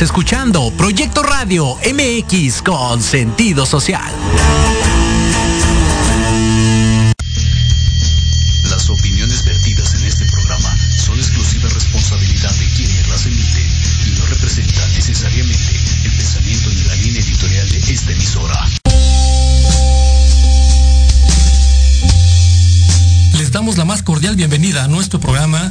Estás escuchando Proyecto Radio MX con sentido social. Las opiniones vertidas en este programa son exclusiva responsabilidad de quienes las emiten y no representan necesariamente el pensamiento ni la línea editorial de esta emisora. Les damos la más cordial bienvenida a nuestro programa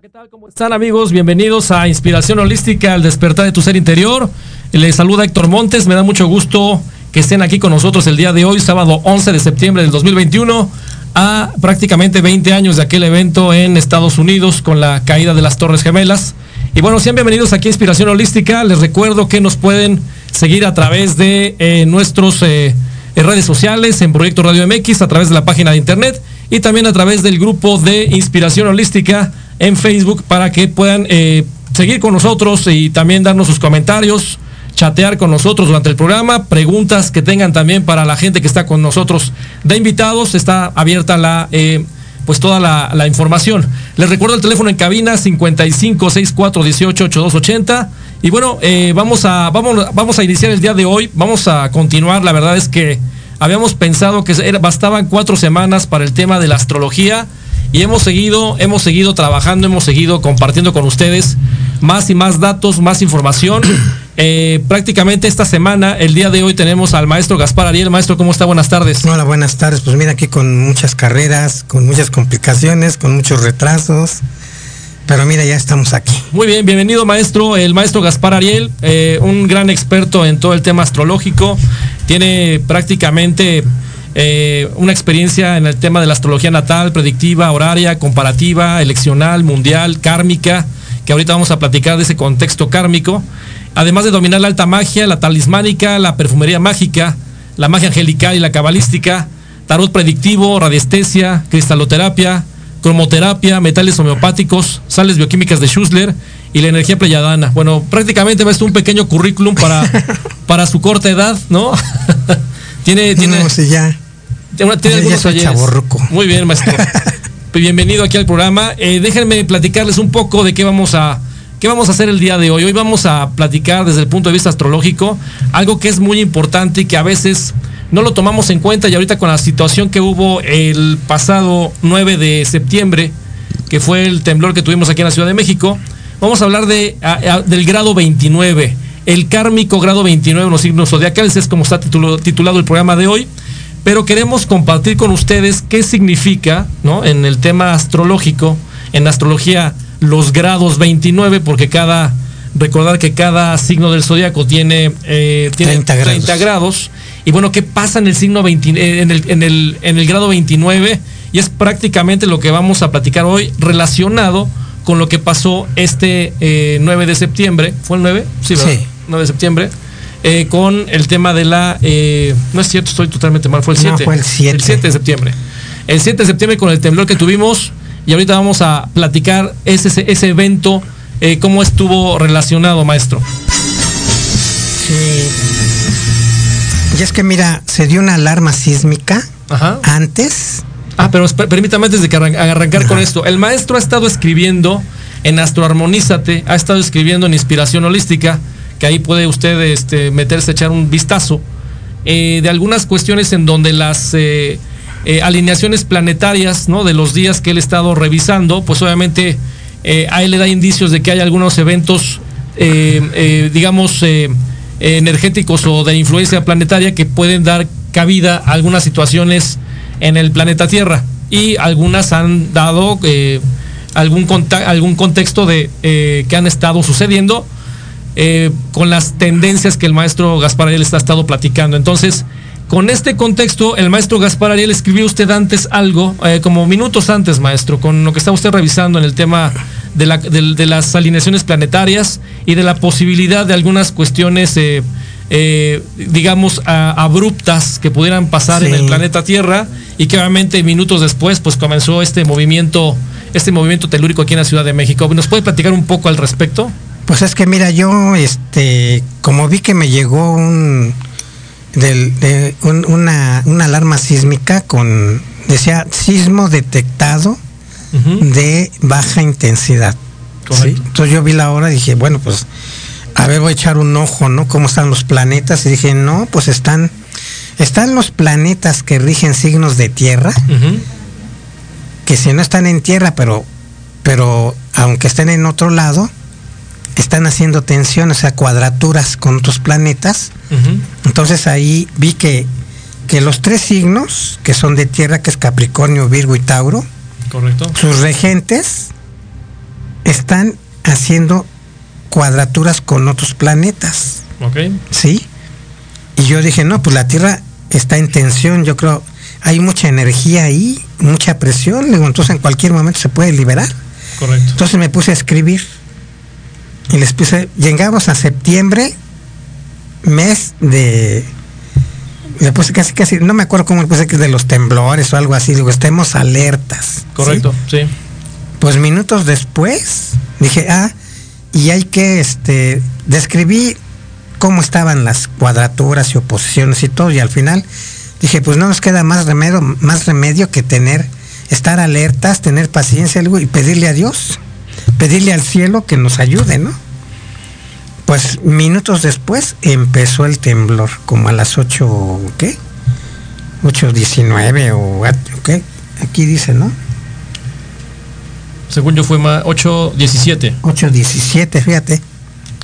¿Qué tal? ¿Cómo están amigos? Bienvenidos a Inspiración Holística, el despertar de tu ser interior. Les saluda Héctor Montes, me da mucho gusto que estén aquí con nosotros el día de hoy, sábado 11 de septiembre del 2021, a prácticamente 20 años de aquel evento en Estados Unidos con la caída de las Torres Gemelas. Y bueno, sean bienvenidos aquí a Inspiración Holística. Les recuerdo que nos pueden seguir a través de eh, nuestros eh, redes sociales en Proyecto Radio MX, a través de la página de internet y también a través del grupo de Inspiración Holística en Facebook para que puedan eh, seguir con nosotros y también darnos sus comentarios, chatear con nosotros durante el programa, preguntas que tengan también para la gente que está con nosotros de invitados. Está abierta la eh, pues toda la, información. Les recuerdo el teléfono en cabina 55 64 18 8280. Y bueno, eh, vamos, a, vamos, vamos a iniciar el día de hoy. Vamos a continuar. La verdad es que habíamos pensado que era, bastaban cuatro semanas para el tema de la astrología y hemos seguido, hemos seguido trabajando, hemos seguido compartiendo con ustedes más y más datos, más información. Eh, prácticamente esta semana, el día de hoy, tenemos al maestro Gaspar Ariel. Maestro, ¿cómo está? Buenas tardes. Hola, buenas tardes. Pues mira, aquí con muchas carreras, con muchas complicaciones, con muchos retrasos. Pero mira, ya estamos aquí. Muy bien, bienvenido maestro, el maestro Gaspar Ariel, eh, un gran experto en todo el tema astrológico. Tiene prácticamente eh, una experiencia en el tema de la astrología natal, predictiva, horaria, comparativa, eleccional, mundial, kármica, que ahorita vamos a platicar de ese contexto kármico. Además de dominar la alta magia, la talismánica, la perfumería mágica, la magia angelical y la cabalística, tarot predictivo, radiestesia, cristaloterapia, cromoterapia, metales homeopáticos, sales bioquímicas de Schussler y la energía pleyadana. Bueno, prácticamente va a un pequeño currículum para, para su corta edad, ¿no? tiene, tiene. No, ya. Tiene, tiene ya chaborruco. Muy bien, maestro. Bienvenido aquí al programa. Eh, déjenme platicarles un poco de qué vamos a. ¿Qué vamos a hacer el día de hoy? Hoy vamos a platicar desde el punto de vista astrológico, algo que es muy importante y que a veces no lo tomamos en cuenta y ahorita con la situación que hubo el pasado 9 de septiembre, que fue el temblor que tuvimos aquí en la Ciudad de México, vamos a hablar de, del grado 29, el kármico grado 29 en los signos zodiacales, es como está titulado el programa de hoy, pero queremos compartir con ustedes qué significa, ¿no? En el tema astrológico, en astrología, los grados 29, porque cada, recordar que cada signo del zodiaco tiene, eh, tiene 30 grados. 30 grados. Y bueno, ¿qué pasa en el signo 20, en, el, en, el, en el grado 29? Y es prácticamente lo que vamos a platicar hoy relacionado con lo que pasó este eh, 9 de septiembre. ¿Fue el 9? Sí, ¿verdad? Sí. 9 de septiembre. Eh, con el tema de la... Eh, no es cierto, estoy totalmente mal, fue el 7. No, fue el 7. El 7 de septiembre. El 7 de septiembre con el temblor que tuvimos y ahorita vamos a platicar ese, ese evento, eh, cómo estuvo relacionado, maestro. Sí. Y es que mira, se dio una alarma sísmica Ajá. antes. Ah, pero permítame antes de que arran arrancar Ajá. con esto. El maestro ha estado escribiendo en Astroarmonízate, ha estado escribiendo en Inspiración Holística, que ahí puede usted este, meterse, echar un vistazo, eh, de algunas cuestiones en donde las eh, eh, alineaciones planetarias, ¿no? De los días que él ha estado revisando, pues obviamente eh, a él le da indicios de que hay algunos eventos, eh, digamos, energéticos o de influencia planetaria que pueden dar cabida a algunas situaciones en el planeta Tierra. Y algunas han dado algún, algún contexto de que han estado sucediendo. Eh, con las tendencias que el maestro Gaspar está estado platicando. Entonces, con este contexto, el maestro Gaspar Ariel escribió usted antes algo, eh, como minutos antes, maestro, con lo que está usted revisando en el tema de, la, de, de las alineaciones planetarias y de la posibilidad de algunas cuestiones, eh, eh, digamos, a- abruptas que pudieran pasar en el planeta Tierra y que obviamente minutos después pues comenzó este movimiento, este movimiento telúrico aquí en la Ciudad de México. ¿Nos puede platicar un poco al respecto? Pues es que mira, yo, este, como vi que me llegó un, del- de un- una, una alarma sísmica con, decía, sismo detectado de baja intensidad. Entonces yo vi la hora y dije, bueno, pues, a ver, voy a echar un ojo, ¿no? ¿Cómo están los planetas? Y dije, no, pues están, están los planetas que rigen signos de tierra, que si no están en tierra, pero, pero aunque estén en otro lado, están haciendo tensión, o sea, cuadraturas con otros planetas. Entonces ahí vi que, que los tres signos, que son de tierra, que es Capricornio, Virgo y Tauro, Correcto. sus regentes están haciendo cuadraturas con otros planetas, Ok. ¿sí? Y yo dije, no, pues la Tierra está en tensión, yo creo, hay mucha energía ahí, mucha presión, digo, entonces en cualquier momento se puede liberar. Correcto. Entonces me puse a escribir y les puse, llegamos a septiembre, mes de, le puse casi, casi, no me acuerdo cómo le puse que de los temblores o algo así, digo, estemos alertas. ¿sí? Correcto. Sí. Pues minutos después dije, ah, y hay que, este, describí cómo estaban las cuadraturas y oposiciones y todo, y al final dije, pues no nos queda más remedio, más remedio que tener, estar alertas, tener paciencia algo, y pedirle a Dios, pedirle al cielo que nos ayude, ¿no? Pues minutos después empezó el temblor, como a las 8, ¿qué? 8.19 o, ¿qué? Aquí dice, ¿no? Según yo fue más 8-17. 8.17, fíjate.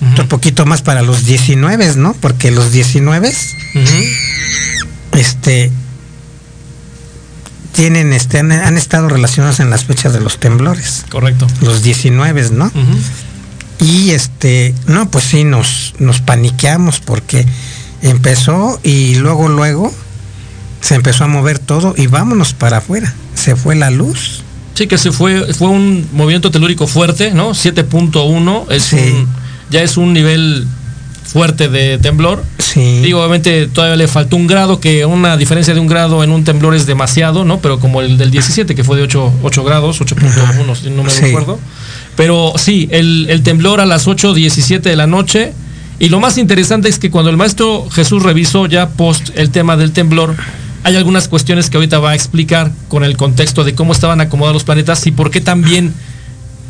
Ujú. Otro poquito más para los 19, ¿no? Porque los 19, Ujú. este, tienen, este, han, han estado relacionados en las fechas de los temblores. Correcto. Los 19, ¿no? Y este, no, pues sí, nos, nos paniqueamos porque empezó y luego, luego se empezó a mover todo y vámonos para afuera. Se fue la luz. Sí, que se fue, fue un movimiento telúrico fuerte, ¿no? 7.1 es Sí. un- ya es un nivel fuerte de temblor. Sí. Digo, obviamente todavía le faltó un grado, que una diferencia de un grado en un temblor es demasiado, ¿no? Pero como el del 17, que fue de 8, 8 grados, 8.1, si no me Sí. recuerdo. Pero sí, el, el temblor a las 8.17 de la noche. Y lo más interesante es que cuando el maestro Jesús revisó ya post el tema del temblor, hay algunas cuestiones que ahorita va a explicar con el contexto de cómo estaban acomodados los planetas y por qué también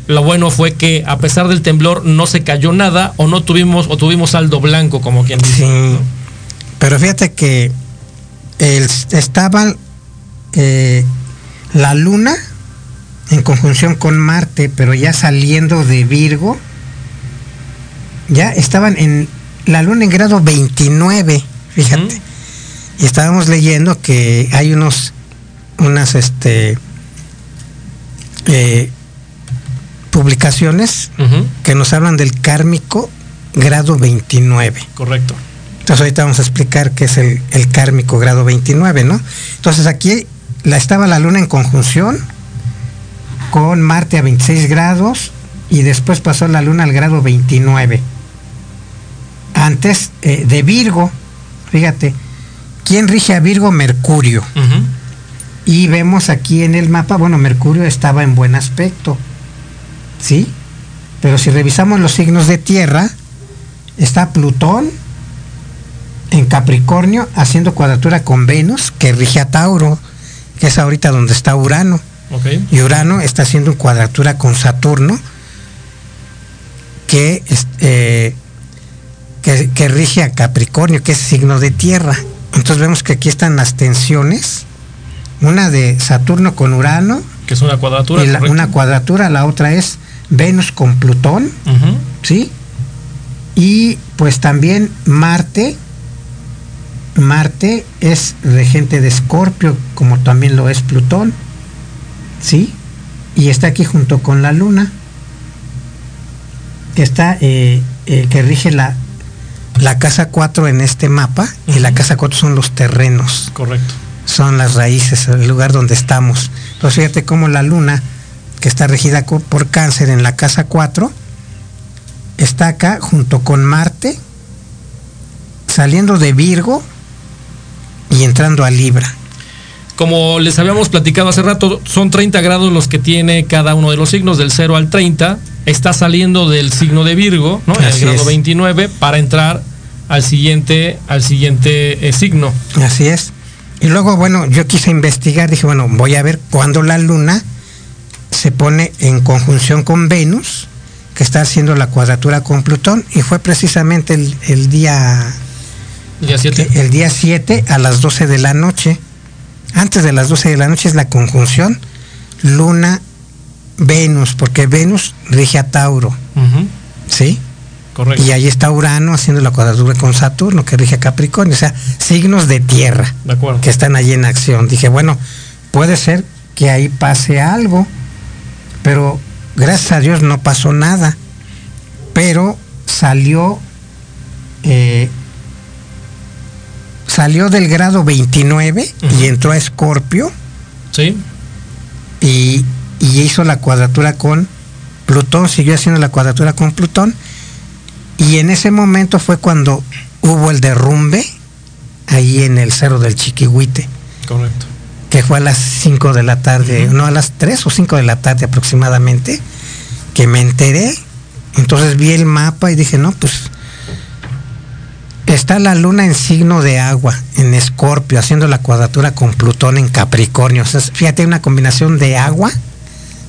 lo bueno fue que a pesar del temblor no se cayó nada o no tuvimos o tuvimos saldo blanco como quien dice. Sí. Pero fíjate que el, estaba eh, la luna en conjunción con Marte, pero ya saliendo de Virgo, ya estaban en la luna en grado 29, fíjate. Y estábamos leyendo que hay unos, unas, este, eh, publicaciones que nos hablan del kármico grado 29. Correcto. Entonces ahorita vamos a explicar qué es el, el kármico grado 29, ¿no? Entonces aquí la, estaba la luna en conjunción con Marte a 26 grados y después pasó la luna al grado 29. Antes eh, de Virgo, fíjate, ¿quién rige a Virgo? Mercurio. Y vemos aquí en el mapa, bueno, Mercurio estaba en buen aspecto, ¿sí? Pero si revisamos los signos de tierra, está Plutón en Capricornio haciendo cuadratura con Venus, que rige a Tauro, que es ahorita donde está Urano. Y Urano está haciendo cuadratura con Saturno, que, eh, que, que rige a Capricornio, que es signo de tierra. Entonces vemos que aquí están las tensiones, una de Saturno con Urano, Que es una cuadratura. y la- una cuadratura, la otra es Venus con Plutón, ¿sí? Y pues también Marte, Marte es regente de Escorpio, como también lo es Plutón, ¿sí? Y está aquí junto con la Luna, que está, eh, eh, que rige la, la casa 4 en este mapa, y la casa 4 son los terrenos Correcto. son las raíces, el lugar donde estamos. Entonces fíjate cómo la luna que está regida por cáncer en la casa 4, está acá junto con Marte, saliendo de Virgo y entrando a Libra. Como les habíamos platicado hace rato, son 30 grados los que tiene cada uno de los signos, del 0 al 30. Está saliendo del signo de Virgo, ¿no? El grado es. 29, para entrar al siguiente, al siguiente eh, signo. Así es. Y luego, bueno, yo quise investigar, dije, bueno, voy a ver cuándo la luna se pone en conjunción con Venus, que está haciendo la cuadratura con Plutón, y fue precisamente el, el día Día 7. el día 7 a las 12 de la noche. Antes de las 12 de la noche es la conjunción Luna Venus, porque Venus rige a Tauro, ¿sí? Correcto. Y ahí está Urano haciendo la cuadratura con Saturno, que rige a Capricornio, o sea, signos de tierra De acuerdo. que están allí en acción. Dije, bueno, puede ser que ahí pase algo, pero gracias a Dios no pasó nada. Pero salió, eh, salió del grado 29 Ujú. y entró a Escorpio Sí. y, y hizo la cuadratura con Plutón, siguió haciendo la cuadratura con Plutón. Y en ese momento fue cuando hubo el derrumbe ahí en el cerro del Chiquihuite. Correcto. Que fue a las 5 de la tarde, no a las 3 o 5 de la tarde aproximadamente, que me enteré. Entonces vi el mapa y dije, no, pues está la luna en signo de agua, en Escorpio, haciendo la cuadratura con Plutón en Capricornio. O sea, fíjate, una combinación de agua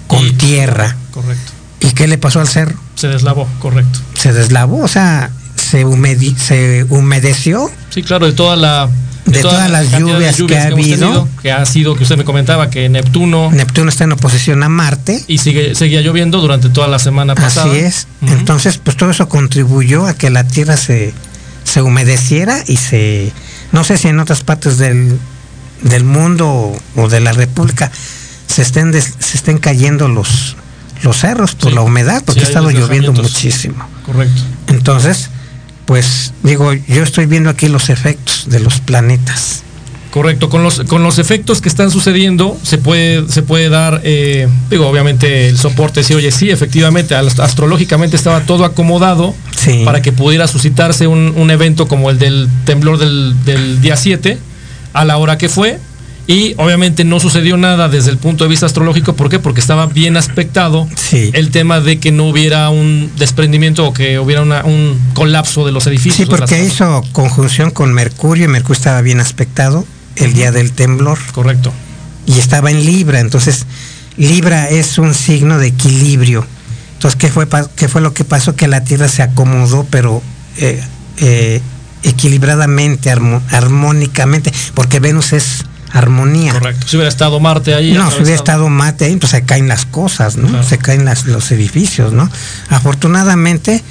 con Y- tierra. Correcto. ¿Y qué le pasó al cerro? Se deslavó, correcto. Se deslavó, o sea, se, humedi- se humedeció Sí, claro, de toda la. De toda todas la las lluvias que ha habido. tenido, que ha sido, que usted me comentaba, que Neptuno. Neptuno está en oposición a Marte. Y sigue, seguía lloviendo durante toda la semana pasada. Así es. Entonces, pues todo eso contribuyó a que la tierra se, se humedeciera y se, no sé si en otras partes del, del mundo o, de la República se estén, des- se estén cayendo los, los cerros por Sí. la humedad, porque Sí, ha estado lloviendo muchísimo. Correcto. Entonces, pues digo, yo estoy viendo aquí los efectos de los planetas. Correcto, con los, con los efectos que están sucediendo se puede, se puede dar, eh, digo, obviamente el soporte, sí, oye, sí, efectivamente, astrológicamente estaba todo acomodado Sí. para que pudiera suscitarse un, un evento como el del temblor del, del día 7 a la hora que fue. Y obviamente no sucedió nada desde el punto de vista astrológico. ¿Por qué? Porque estaba bien aspectado Sí. el tema de que no hubiera un desprendimiento o que hubiera una- un colapso de los edificios. Sí, porque hizo conjunción con Mercurio y Mercurio estaba bien aspectado el día del temblor. Correcto. y estaba en Libra. Entonces, Libra es un signo de equilibrio. Entonces, ¿qué fue, qué fue lo que pasó? Que la Tierra se acomodó, pero eh, eh, equilibradamente, armónicamente, porque Venus es armonía. Correcto. Si hubiera estado Marte ahí. No, si hubiera estado Mate ahí, pues se caen las cosas, ¿no? Claro. Se caen las- los edificios, ¿no? Afortunadamente,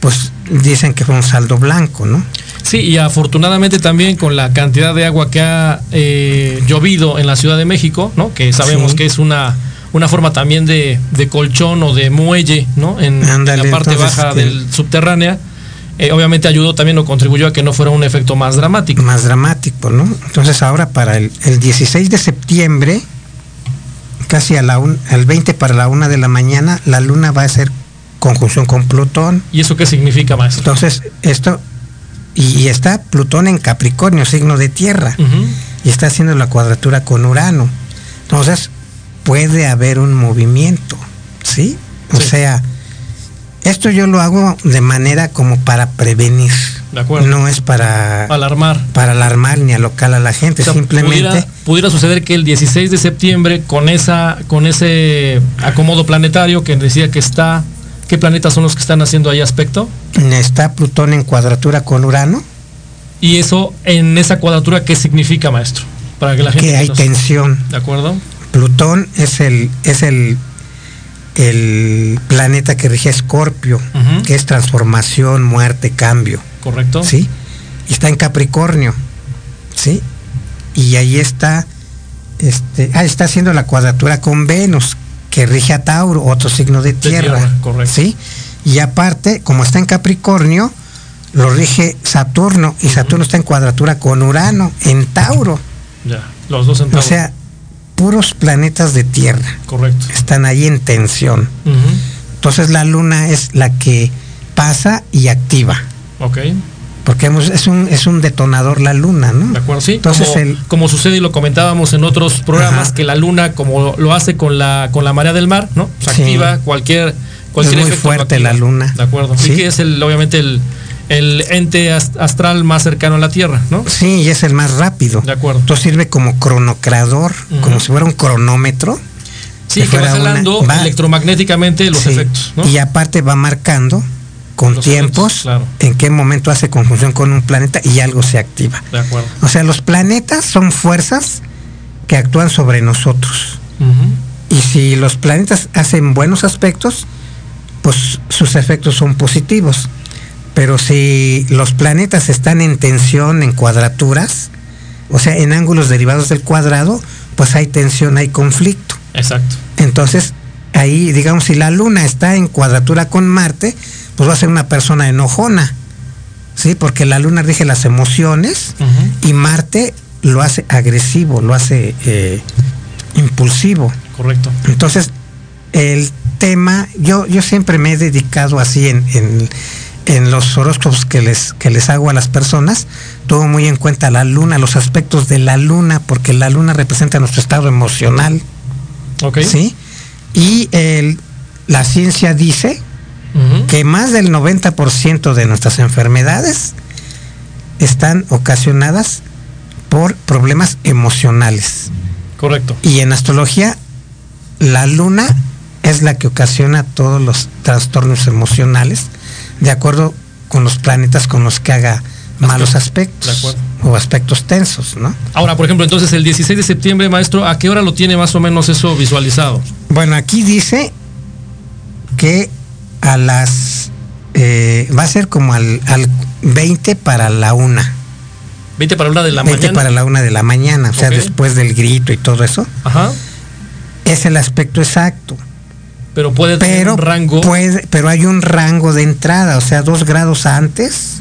pues dicen que fue un saldo blanco, ¿no? Sí, y afortunadamente también con la cantidad de agua que ha eh, llovido en la Ciudad de México, ¿no? Que sabemos Sí. que es una, una forma también de, de colchón o de muelle, ¿no? En, la parte baja que- del subterránea. Eh, obviamente ayudó también o contribuyó a que no fuera un efecto más dramático. más dramático, ¿no? Entonces ahora para el, el 16 de septiembre, casi a la un- al 20 para la una de la mañana, la luna va a hacer conjunción con Plutón. ¿Y eso qué significa, maestro? Entonces esto, y, y está Plutón en Capricornio, signo de tierra, y está haciendo la cuadratura con Urano. Entonces puede haber un movimiento, ¿sí? O Sí. sea, esto yo lo hago de manera como para prevenir. De acuerdo. No es para Alarmar. para alarmar ni alocar a la gente, O sea, simplemente pudiera, pudiera suceder que el 16 de septiembre, con esa, con ese acomodo planetario que decía que está, ¿qué planetas son los que están haciendo ahí aspecto? está Plutón en cuadratura con Urano, Y eso, en esa cuadratura, ¿qué significa, maestro? Para que la gente que hay nos- tensión. ¿De acuerdo? Plutón es el es el el planeta que rige Escorpio, que es transformación, muerte, cambio, ¿Correcto? ¿sí? Y está en Capricornio, ¿sí? Y ahí está este, ah, está haciendo la cuadratura con Venus, que rige a Tauro, otro signo de tierra, tierra, correcto. ¿sí? Y aparte, como está en Capricornio, lo rige Saturno y Saturno está en cuadratura con Urano en Tauro. Ya, los dos O entrados. sea, puros planetas de tierra. Correcto. Están ahí en tensión. Entonces la luna es la que pasa y activa. Ok, Porque hemos- es un, es un detonador la luna, ¿no? de acuerdo, sí. Entonces como, el- como sucede y lo comentábamos en otros programas, Ajá. que la luna, como lo hace con la, con la marea del mar, ¿no? Se Sí. activa cualquier, cualquier muy efecto lo fuerte la luna. De acuerdo. Sí. Sí, que es el, obviamente el, el ente ast- astral más cercano a la Tierra, ¿no? Sí, y es el más rápido. De acuerdo. Entonces sirve como cronocrador, Ujú. como si fuera un cronómetro. Sí, que que va una- jalando va- electromagnéticamente los Sí. efectos, ¿no? Y aparte va marcando con Los tiempos efectos, claro. en qué momento hace conjunción con un planeta y algo se activa. De acuerdo. O sea, los planetas son fuerzas que actúan sobre nosotros. Y si los planetas hacen buenos aspectos, pues sus efectos son positivos. Pero si los planetas están en tensión, en cuadraturas, o sea, en ángulos derivados del cuadrado, pues hay tensión, hay conflicto. Exacto. Entonces, ahí, digamos, si la Luna está en cuadratura con Marte, pues va a ser una persona enojona. ¿Sí? Porque la Luna rige las emociones y Marte lo hace agresivo, lo hace eh, impulsivo. Correcto. Entonces, el tema, yo, yo siempre me he dedicado así en, en, en los horóscopos que les, que les hago a las personas, tomo muy en cuenta la luna, los aspectos de la luna, porque la luna representa nuestro estado emocional, Ok. ¿sí? Y el- la ciencia dice que más del 90% de nuestras enfermedades están ocasionadas por problemas emocionales. Correcto. Y en astrología, la luna es la que ocasiona todos los trastornos emocionales, de acuerdo con los planetas con los que haga malos aspectos o aspectos tensos, ¿no? Ahora, por ejemplo, entonces el 16 de septiembre, maestro, ¿a qué hora lo tiene más o menos eso visualizado? Bueno, aquí dice que a las eh, va a ser como al, al 20 para la una. 20 para una de la 20 mañana. para la una de la mañana, o sea, después del grito y todo eso, Ajá. es el aspecto exacto. Pero puede tener Pero un rango. puede, pero hay un rango de entrada, o sea, dos grados antes,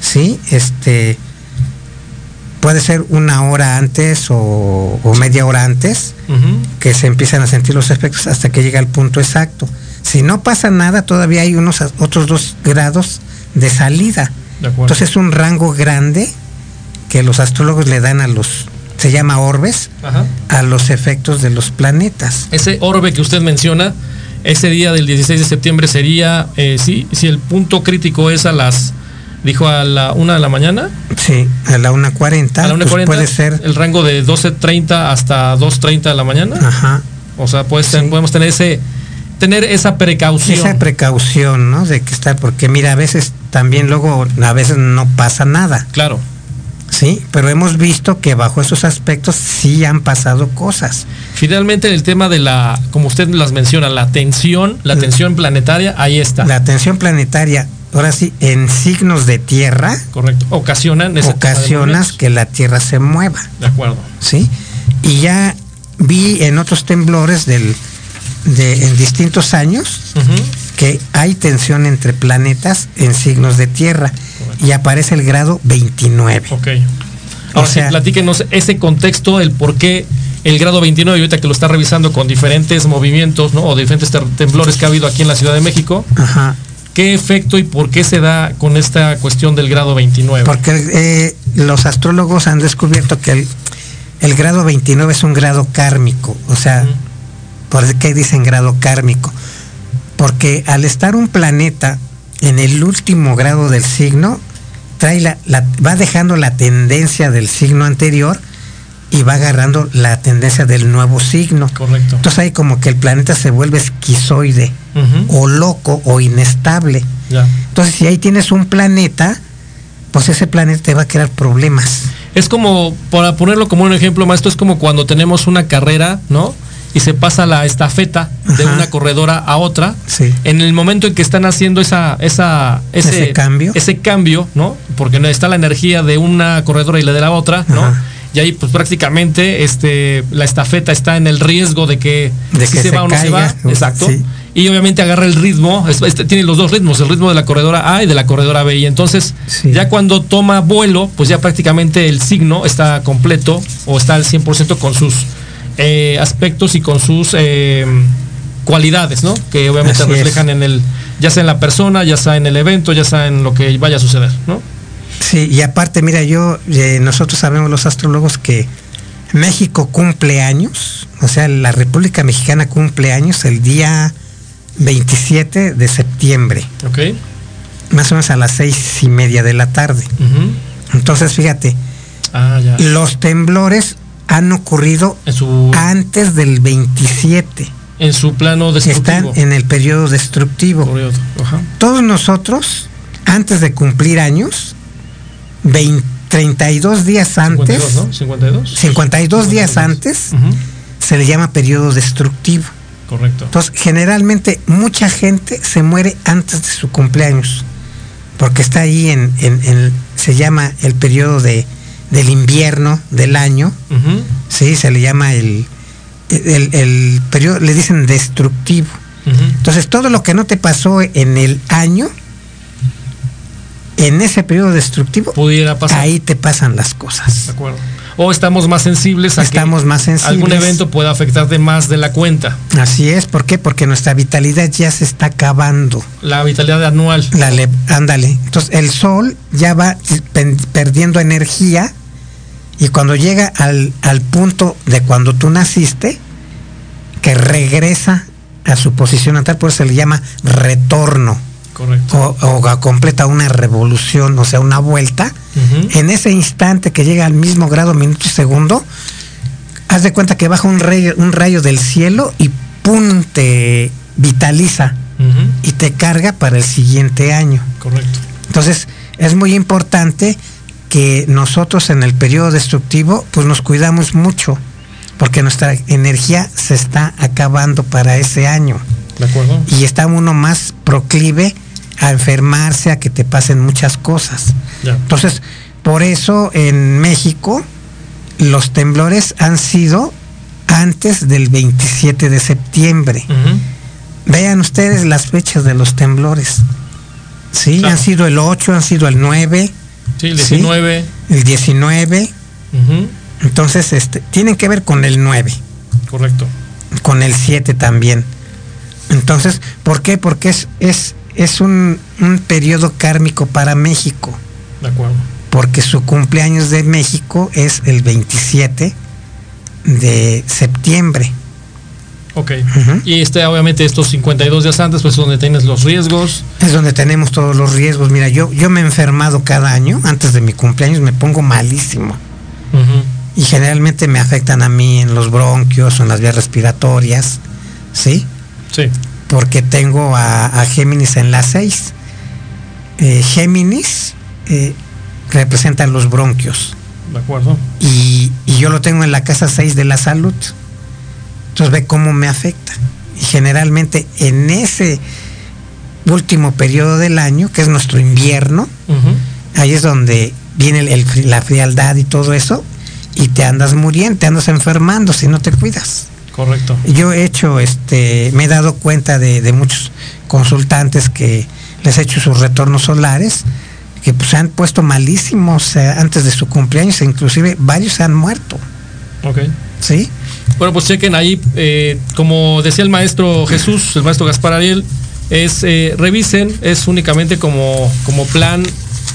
sí, este puede ser una hora antes o, o media hora antes que se empiezan a sentir los efectos hasta que llega al punto exacto. Si no pasa nada, todavía hay unos otros dos grados de salida. De. Entonces es un rango grande que los astrólogos le dan a los, se llama orbes, Ajá. a los efectos de los planetas. Ese orbe que usted menciona, ese día del 16 de septiembre sería, eh, sí, si el punto crítico es a las, dijo a la una de la mañana, Sí, a la 1.40, a la 1.40, pues puede ser, el rango de 12.30 hasta 2.30 de la mañana. ajá, O sea, pues, ten- podemos tener ese, tener esa precaución. esa precaución, ¿no? De que estar, porque mira, a veces también luego, a veces no pasa nada, claro. ¿Sí? Pero hemos visto que bajo esos aspectos sí han pasado cosas. Finalmente el tema de la, como usted las menciona, la tensión, la tensión planetaria, ahí está. La atención planetaria, ahora sí, en signos de tierra, Correcto. Ocasionan ocasionas que la tierra se mueva. De acuerdo. ¿sí? Y ya vi en otros temblores del, de, en distintos años que hay tensión entre planetas en signos de tierra y aparece el grado 29. Ok. O Ahora sí, sea- platíquenos ese contexto, el por qué el grado 29, y ahorita que lo está revisando con diferentes movimientos, ¿no? O diferentes temblores que ha habido aquí en la Ciudad de México, Ajá. ¿qué efecto y por qué se da con esta cuestión del grado 29? Porque eh, los astrólogos han descubierto que el, el grado 29 es un grado kármico. O sea. ¿por qué dicen grado kármico? Porque al estar un planeta en el último grado del signo, trae la, la- va dejando la tendencia del signo anterior y va agarrando la tendencia del nuevo signo. Correcto. Entonces ahí como que el planeta se vuelve esquizoide o loco o inestable. Ya. Entonces si ahí tienes un planeta, pues ese planeta te va a crear problemas. Es como, para ponerlo como un ejemplo, maestro, es como cuando tenemos una carrera, ¿no? Y se pasa la estafeta de Ajá. una corredora a otra. Sí. En el momento en que están haciendo esa, esa, ese, Ese cambio. ese cambio, ¿no? Porque está la energía de una corredora y la de la otra, ¿no? Ajá. Y ahí pues prácticamente este, la estafeta está en el riesgo de que, De si que se, se va o no se va. caiga. Exacto. Sí. Y obviamente agarra el ritmo, es- este, tiene los dos ritmos, el ritmo de la corredora A y de la corredora B. Y entonces Sí. ya cuando toma vuelo, pues ya prácticamente el signo está completo o está al 100% con sus eh, aspectos y con sus eh, cualidades, ¿no? Que obviamente Así es. reflejan en el, ya sea en la persona, ya sea en el evento, ya sea en lo que vaya a suceder, ¿no? Sí, y aparte, mira, yo, eh, nosotros sabemos los astrólogos que México cumple años, o sea, la República Mexicana cumple años el día 27 de septiembre, Ok. más o menos a las seis y media de la tarde. Entonces, fíjate, Ah, ya. los temblores han ocurrido su, antes del 27, en su plano están destructivo. en el periodo destructivo. Ajá. Todos nosotros, antes de cumplir años, 20 32 días antes, 52, ¿no? 52. 52 días antes, se le llama periodo destructivo. Correcto. Entonces, generalmente mucha gente se muere antes de su cumpleaños, porque está ahí en, en- en- se llama el periodo de, del invierno del año, sí, se le llama el, el, el periodo, le dicen destructivo. Entonces, todo lo que no te pasó en el año, en ese periodo destructivo, Pudiera pasar. ahí te pasan las De cosas. acuerdo. O estamos más sensibles a Estamos que más sensibles. algún evento pueda afectarte más de la cuenta. Así es, ¿por qué? Porque nuestra vitalidad ya se está acabando. La vitalidad anual. La le- ándale. Entonces el sol ya va perdiendo energía y cuando llega al, al punto de cuando tú naciste, que regresa a su posición natal, por eso se le llama retorno Correcto. o, o completa una revolución, o sea, una vuelta. En ese instante que llega al mismo grado, minuto y segundo, haz de cuenta que baja un rayo, un rayo del cielo y ¡pum! te vitaliza y te carga para el siguiente año. Correcto. Entonces, es muy importante que nosotros en el periodo destructivo, pues nos cuidamos mucho, porque nuestra energía se está acabando para ese año De acuerdo. y está uno más proclive a enfermarse, a que te pasen muchas cosas. Entonces, por eso en México los temblores han sido antes del 27 de septiembre. Vean ustedes las fechas de los temblores. Sí, Claro. han sido el 8, han sido el 9, Sí, el Sí. 19. el 19. Ujú. Entonces, este, tienen que ver con el 9, Correcto. con el 7 también. Entonces, ¿por qué? Porque es, es, es un, un periodo kármico para México. De acuerdo. porque su cumpleaños de México es el 27 de septiembre. Ok. Y este, obviamente, estos 52 días antes, pues es donde tienes los riesgos. Es donde tenemos todos los riesgos. Mira, yo, yo me he enfermado cada año, antes de mi cumpleaños me pongo malísimo. Y generalmente me afectan a mí en los bronquios en las vías respiratorias, ¿sí? Sí. Porque tengo a, a Géminis en la 6. Géminis eh, representa los bronquios. De acuerdo. y, y yo lo tengo en la casa 6 de la salud. Entonces ve cómo me afecta. Y generalmente en ese último periodo del año, que es nuestro invierno, ahí es donde viene el- el fri- la frialdad y todo eso, y te andas muriendo, te andas enfermando si no te cuidas. Correcto. Yo he hecho, este, me he dado cuenta de, de muchos consultantes que les he hecho sus retornos solares, que pues, se han puesto malísimos eh, antes de su cumpleaños, e inclusive varios se han muerto, Ok. ¿sí? Bueno, pues chequen ahí, eh, como decía el maestro Jesús, el maestro Gaspar Ariel, es eh, revisen, es únicamente como, como plan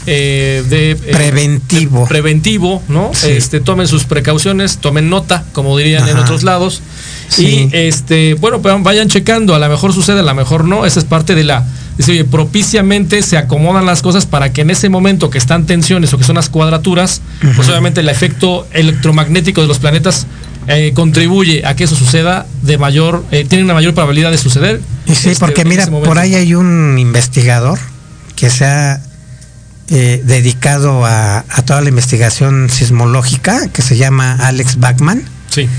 eh, de eh, Preventivo. de preventivo, ¿no? Sí. Este, tomen sus precauciones, tomen nota, como dirían en otros lados. Sí. Y este, bueno, pues vayan checando, a lo mejor sucede, a lo mejor no, esa es parte de la. Dice, oye, propiciamente se acomodan las cosas para que en ese momento que están tensiones o que son las cuadraturas, pues obviamente el efecto electromagnético de los planetas eh, contribuye a que eso suceda de mayor, eh, tiene una mayor probabilidad de suceder. Y sí, este, porque mira, por ahí hay un investigador que se ha eh, dedicado a, a toda la investigación sismológica, que se llama Alex Bachman, Sí,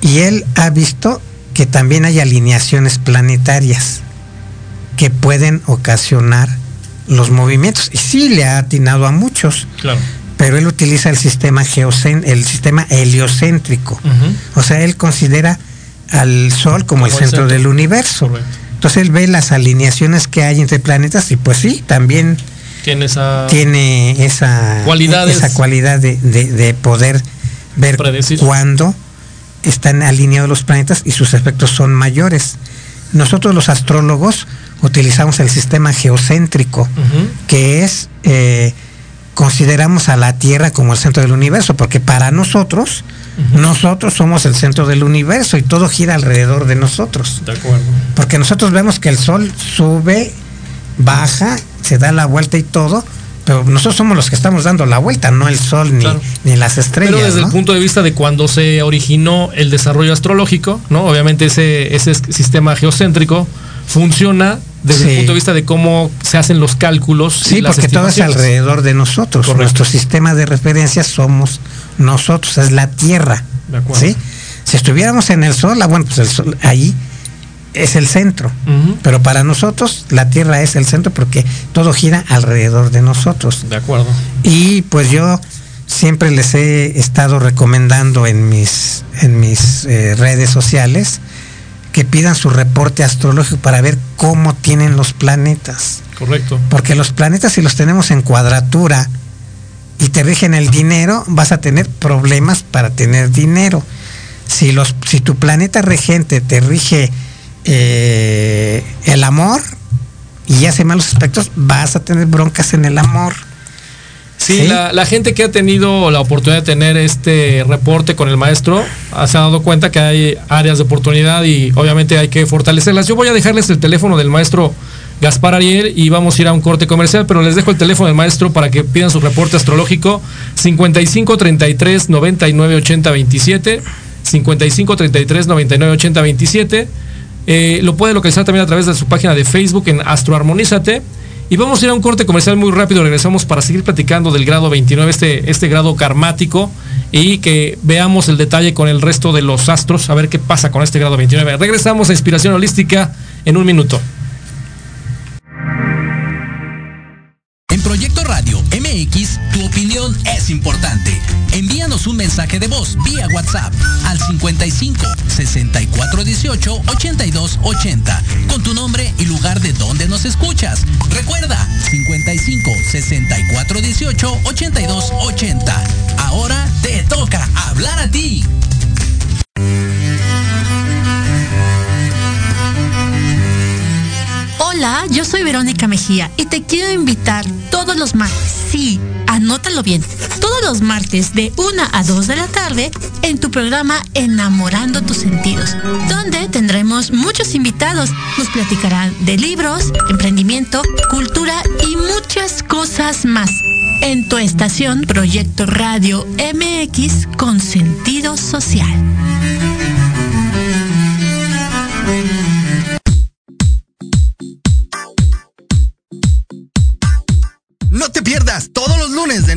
y él ha visto que también hay alineaciones planetarias que pueden ocasionar los movimientos. Y sí le ha atinado a muchos, claro. pero él utiliza el sistema geocén el sistema heliocéntrico. O sea, él considera al Sol como, el Como el centro centro. del universo. Correcto. Entonces él ve las alineaciones que hay entre planetas y pues sí, también Tiene esa. tiene esa Cualidades. esa cualidad de, de- de poder ver Predecir. cuándo están alineados los planetas y sus efectos son mayores. Nosotros los astrólogos utilizamos el sistema geocéntrico, que es, eh, consideramos a la Tierra como el centro del universo, porque para nosotros, nosotros somos el centro del universo y todo gira alrededor de nosotros. De acuerdo. Porque nosotros vemos que el Sol sube, baja, se da la vuelta y todo, pero nosotros somos los que estamos dando la vuelta, no el Sol ni, Claro. ni las estrellas. Pero desde ¿no? el punto de vista de cuando se originó el desarrollo astrológico, ¿no? Obviamente ese, ese sistema geocéntrico funciona desde Sí. el punto de vista de cómo se hacen los cálculos. y Sí, las porque todo es alrededor de nosotros. Correcto. Nuestro sistema de referencia somos nosotros, es la Tierra. De acuerdo. ¿sí? Si estuviéramos en el Sol, ah, bueno, pues el Sol ahí es el centro. Pero para nosotros la Tierra es el centro porque todo gira alrededor de nosotros. De acuerdo. Y pues yo siempre les he estado recomendando en mis, en mis eh, redes sociales que pidan su reporte astrológico para ver cómo tienen los planetas. Correcto. Porque los planetas si los tenemos en cuadratura y te rigen el dinero, vas a tener problemas para tener dinero. Si, los, si tu planeta regente te rige eh, el amor y hace malos aspectos, vas a tener broncas en el amor. Sí, Sí. La, la gente que ha tenido la oportunidad de tener este reporte con el maestro ah, se ha dado cuenta que hay áreas de oportunidad y obviamente hay que fortalecerlas. Yo voy a dejarles el teléfono del maestro Gaspar Ariel y vamos a ir a un corte comercial, pero les dejo el teléfono del maestro para que pidan su reporte astrológico 55 33 99 80 27 55 33 99 80 27 Eh, lo puede localizar también a través de su página de Facebook en Astroarmonízate. Y vamos a ir a un corte comercial muy rápido. Regresamos para seguir platicando del grado 29, este, este grado karmático, y que veamos el detalle con el resto de los astros, a ver qué pasa con este grado 29. Regresamos a Inspiración Holística en un minuto. En Proyecto Radio MX, tu opinión es importante. Un mensaje de voz vía WhatsApp al 55 64 18 82 80 con tu nombre y lugar de donde nos escuchas. Recuerda 55 64 18 82 80. Ahora te toca hablar a ti. Hola, yo soy Verónica Mejía y te quiero invitar todos los martes, sí, anótalo bien, todos los martes de 1 a 2 de la tarde en tu programa Enamorando tus sentidos, donde tendremos muchos invitados. Nos platicarán de libros, emprendimiento, cultura y muchas cosas más. En tu estación Proyecto Radio MX con sentido social.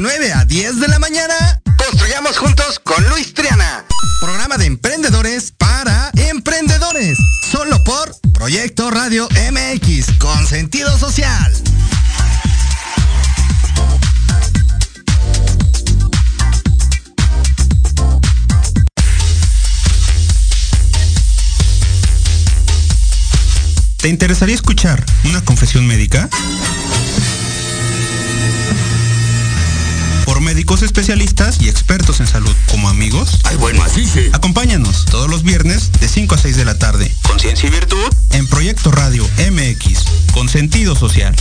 9 a 10 de la mañana. Construyamos juntos con Luis Triana. Programa de emprendedores para emprendedores. Solo por Proyecto Radio MX con sentido social. ¿Te interesaría escuchar una confesión médica? Por médicos especialistas y expertos en salud como amigos. Ay, bueno, así sí. Acompáñanos todos los viernes de 5 a 6 de la tarde. Conciencia y virtud. En Proyecto Radio MX, con sentido social.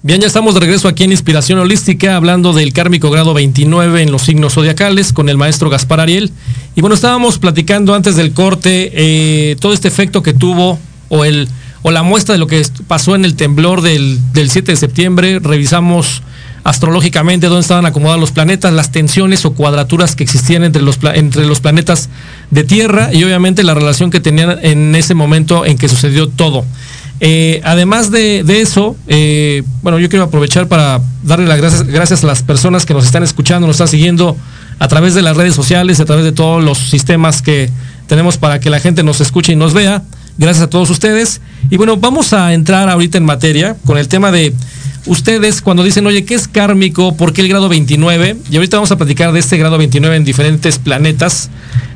Bien, ya estamos de regreso aquí en Inspiración Holística, hablando del kármico grado 29 en los signos zodiacales con el maestro Gaspar Ariel. Y bueno, estábamos platicando antes del corte eh, todo este efecto que tuvo o, el, o la muestra de lo que pasó en el temblor del, del 7 de septiembre. Revisamos astrológicamente dónde estaban acomodados los planetas, las tensiones o cuadraturas que existían entre los, entre los planetas de Tierra y obviamente la relación que tenían en ese momento en que sucedió todo. Eh, además de, eso, eh, bueno, yo quiero aprovechar para darle las gracias, gracias a las personas que nos están escuchando, nos están siguiendo a través de las redes sociales, a través de todos los sistemas que tenemos para que la gente nos escuche y nos vea. Gracias a todos ustedes. Y bueno, vamos a entrar ahorita en materia con el tema de ustedes cuando dicen, oye, ¿qué es kármico? ¿Por qué el grado 29? Y ahorita vamos a platicar de este grado 29 en diferentes planetas.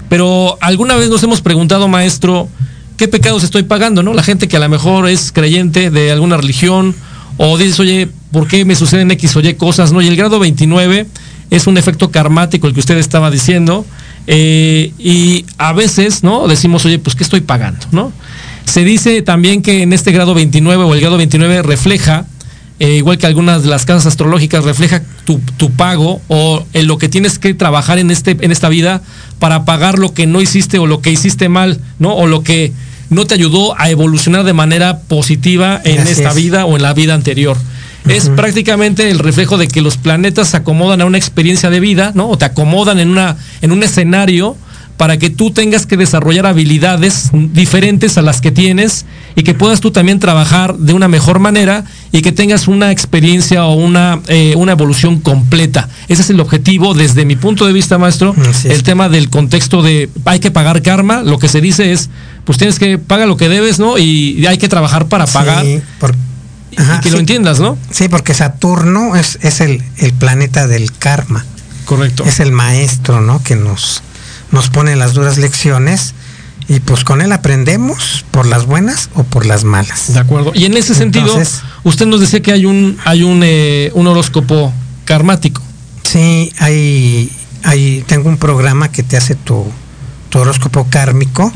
Pero alguna vez nos hemos preguntado, maestro, ¿qué pecados estoy pagando? ¿No? La gente que a lo mejor es creyente de alguna religión o dices, oye, ¿por qué me suceden X o Y cosas? ¿No? Y el grado 29 es un efecto karmático, el que usted estaba diciendo. Eh, y a veces, ¿no? Decimos, oye, pues ¿qué estoy pagando? ¿No? Se dice también que en este grado 29 o el grado 29 refleja, eh, igual que algunas de las casas astrológicas, refleja tu, pago o en lo que tienes que trabajar en, este, en esta vida para pagar lo que no hiciste o lo que hiciste mal, ¿no? O lo que no te ayudó a evolucionar de manera positiva en esta vida o en la vida anterior. Es prácticamente el reflejo de que los planetas se acomodan a una experiencia de vida, ¿no? O te acomodan en, una, en un escenario para que tú tengas que desarrollar habilidades diferentes a las que tienes y que puedas tú también trabajar de una mejor manera y que tengas una experiencia o una, eh, una evolución completa. Ese es el objetivo desde mi punto de vista, maestro. El tema del contexto de hay que pagar karma, lo que se dice es, pues tienes que pagar lo que debes, ¿no? Y hay que trabajar para pagar. y que lo entiendas, ¿no? Sí, porque Saturno es, es el, el planeta del karma. Correcto. Es el maestro, ¿no? Que nos, nos pone las duras lecciones y pues con él aprendemos por las buenas o por las malas. De acuerdo. Y en ese sentido, usted nos decía que hay un hay un, eh, un horóscopo karmático. Sí, hay, hay tengo un programa que te hace tu, tu horóscopo kármico,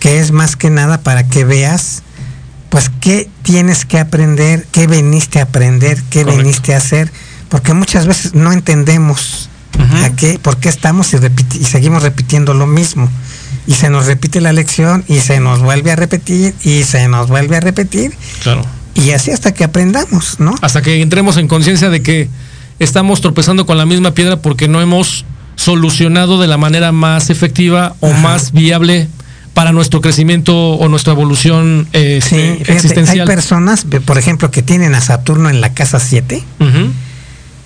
que es más que nada para que veas pues qué tienes que aprender, qué veniste a aprender, qué veniste a hacer, porque muchas veces no entendemos ¿A qué? ¿Por qué estamos y, y seguimos repitiendo lo mismo? Y se nos repite la lección y se nos vuelve a repetir y se nos vuelve a repetir. Claro. Y así hasta que aprendamos, ¿no? Hasta que entremos en conciencia de que estamos tropezando con la misma piedra porque no hemos solucionado de la manera más efectiva o más viable para nuestro crecimiento o nuestra evolución eh, sí, existencial. hay personas, por ejemplo, que tienen a Saturno en la casa 7,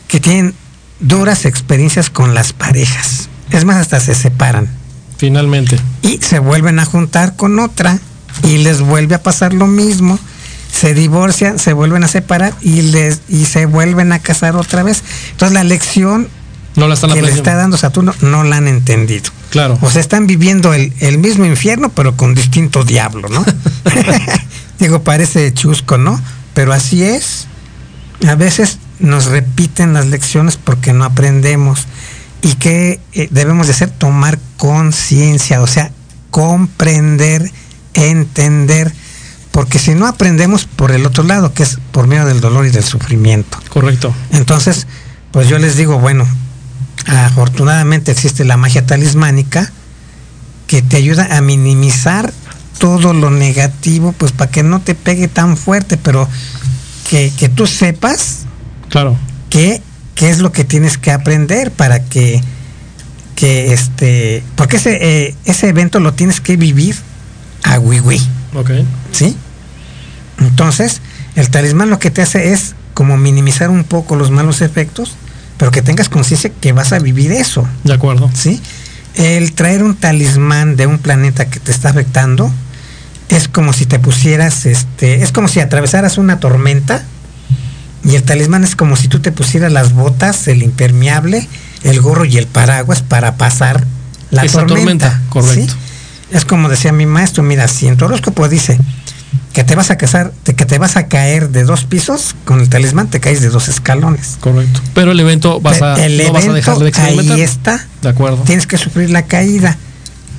que tienen duras experiencias con las parejas. Es más, hasta se separan. Finalmente. Y se vuelven a juntar con otra y les vuelve a pasar lo mismo. Se divorcian, se vuelven a separar y les y se vuelven a casar otra vez. Entonces la lección no la que le está dando Saturno no la han entendido. Claro. O sea, están viviendo el, el mismo infierno, pero con distinto diablo, ¿no? Digo, parece chusco, ¿no? Pero así es. A veces nos repiten las lecciones porque no aprendemos. ¿Y que eh, debemos de hacer? Tomar conciencia, o sea, comprender, entender, porque si no aprendemos por el otro lado, que es por medio del dolor y del sufrimiento. Correcto. Entonces, pues yo les digo, bueno, afortunadamente existe la magia talismánica que te ayuda a minimizar todo lo negativo, pues para que no te pegue tan fuerte, pero que, que tú sepas Claro. ¿Qué, qué es lo que tienes que aprender para que, que este, porque ese, eh, ese evento lo tienes que vivir a wiwi. Ok. ¿Sí? Entonces, el talismán lo que te hace es como minimizar un poco los malos efectos, pero que tengas conciencia que vas a vivir eso. De acuerdo. ¿Sí? El traer un talismán de un planeta que te está afectando es como si te pusieras, este, es como si atravesaras una tormenta y el talismán es como si tú te pusieras las botas, el impermeable, el gorro y el paraguas para pasar la tormenta. Correcto. Es como decía mi maestro, mira, si en tu horóscopo dice que te vas a casar, que te vas a caer de dos pisos, con el talismán te caes de dos escalones. Correcto. Pero el evento vas a, el evento, vas a dejar de Ahí está. De acuerdo. Tienes que sufrir la caída.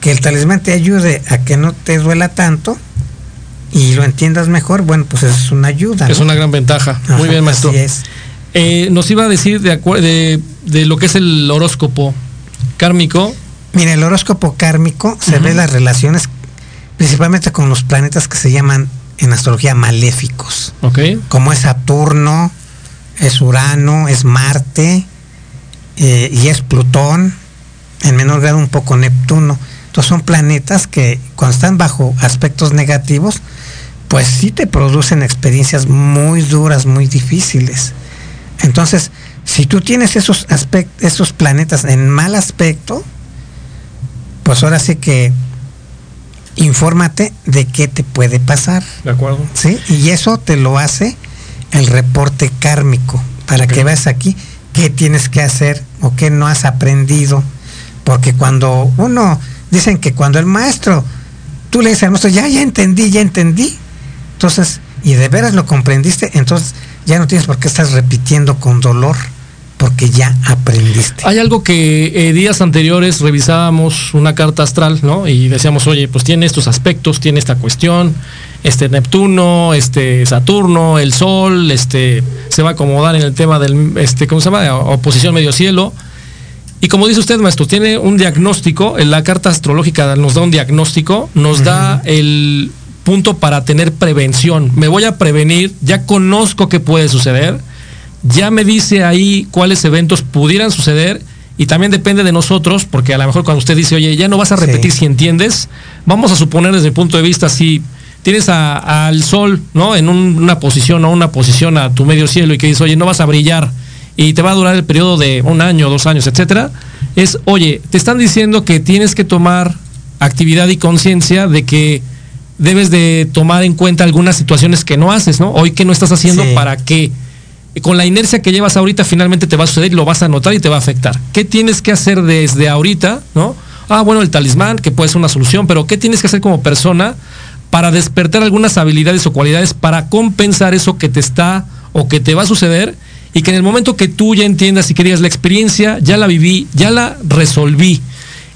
Que el talismán te ayude a que no te duela tanto y lo entiendas mejor, bueno, pues es una ayuda. Es una gran ventaja. Muy bien, maestro. es. Eh, nos iba a decir de, de, de, lo que es el horóscopo kármico. Mira, el horóscopo kármico se ve las relaciones principalmente con los planetas que se llaman en astrología maléficos. Ok. Como es Saturno, es Urano, es Marte eh, y es Plutón, en menor grado un poco Neptuno. Son planetas que cuando están bajo aspectos negativos, pues sí te producen experiencias muy duras, muy difíciles. Entonces, si tú tienes esos, esos planetas en mal aspecto, pues ahora sí que infórmate de qué te puede pasar. De acuerdo. ¿Sí? Y eso te lo hace el reporte kármico, para que veas aquí qué tienes que hacer o qué no has aprendido. Porque cuando uno, dicen que cuando el maestro, tú le dices al maestro, ya, ya entendí, ya entendí. Entonces, y de veras lo comprendiste, entonces ya no tienes por qué estás repitiendo con dolor porque ya aprendiste. Hay algo que eh, días anteriores revisábamos una carta astral, ¿no? Y decíamos, oye, pues tiene estos aspectos, tiene esta cuestión, este Neptuno, este Saturno, el Sol, este se va a acomodar en el tema del, este, ¿cómo se llama? Oposición medio cielo. Y como dice usted, maestro, tiene un diagnóstico, en la carta astrológica nos da un diagnóstico, nos da el punto para tener prevención. Me voy a prevenir, ya conozco qué puede suceder ya me dice ahí cuáles eventos pudieran suceder y también depende de nosotros, porque a lo mejor cuando usted dice, oye, ya no vas a repetir si entiendes, vamos a suponer desde mi punto de vista, si tienes al sol, ¿no? En una posición o una posición a tu medio cielo y que dices, oye, no vas a brillar y te va a durar el periodo de un año, dos años, etcétera, es, oye, te están diciendo que tienes que tomar actividad y conciencia de que debes de tomar en cuenta algunas situaciones que no haces, ¿no? Hoy que no estás haciendo para que con la inercia que llevas ahorita finalmente te va a suceder y lo vas a notar y te va a afectar. ¿Qué tienes que hacer desde ahorita, no? Ah, bueno, el talismán, que puede ser una solución, pero ¿qué tienes que hacer como persona para despertar algunas habilidades o cualidades para compensar eso que te está o que te va a suceder y que en el momento que tú ya entiendas y que digas la experiencia, ya la viví, ya la resolví.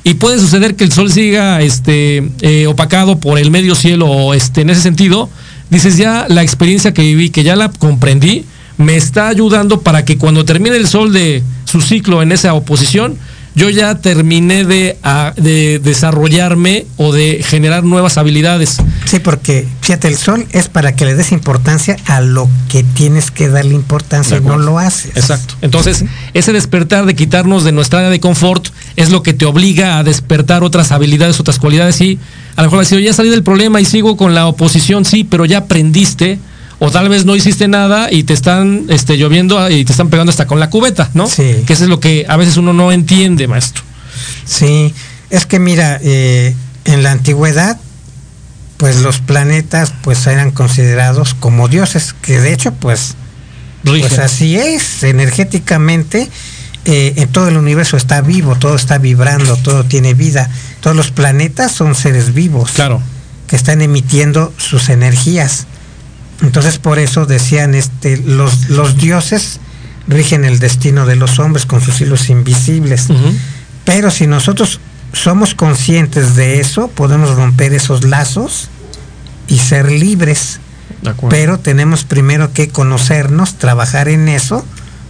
Y puede suceder que el sol siga este, eh, opacado por el medio cielo o este, en ese sentido, dices ya la experiencia que viví, que ya la comprendí, me está ayudando para que cuando termine el sol de su ciclo en esa oposición, yo ya terminé de, de, desarrollarme o de generar nuevas habilidades. Sí, porque fíjate, el sol es para que le des importancia a lo que tienes que darle importancia y no lo haces. Exacto. Entonces, ese despertar de quitarnos de nuestra área de confort es lo que te obliga a despertar otras habilidades, otras cualidades y a lo mejor decir, ya salí del problema y sigo con la oposición, sí, pero ya aprendiste o tal vez no hiciste nada y te están este, lloviendo y te están pegando hasta con la cubeta, ¿no? Sí. Que eso es lo que a veces uno no entiende, maestro. Sí, es que mira, eh, en la antigüedad, pues los planetas pues eran considerados como dioses, que de hecho pues, pues así es, energéticamente. Eh, en todo el universo está vivo, todo está vibrando, todo tiene vida. Todos los planetas son seres vivos. Claro. Que están emitiendo sus energías. Entonces por eso decían, este, los, los dioses rigen el destino de los hombres con sus hilos invisibles. Pero si nosotros somos conscientes de eso, podemos romper esos lazos y ser libres. Pero tenemos primero que conocernos, trabajar en eso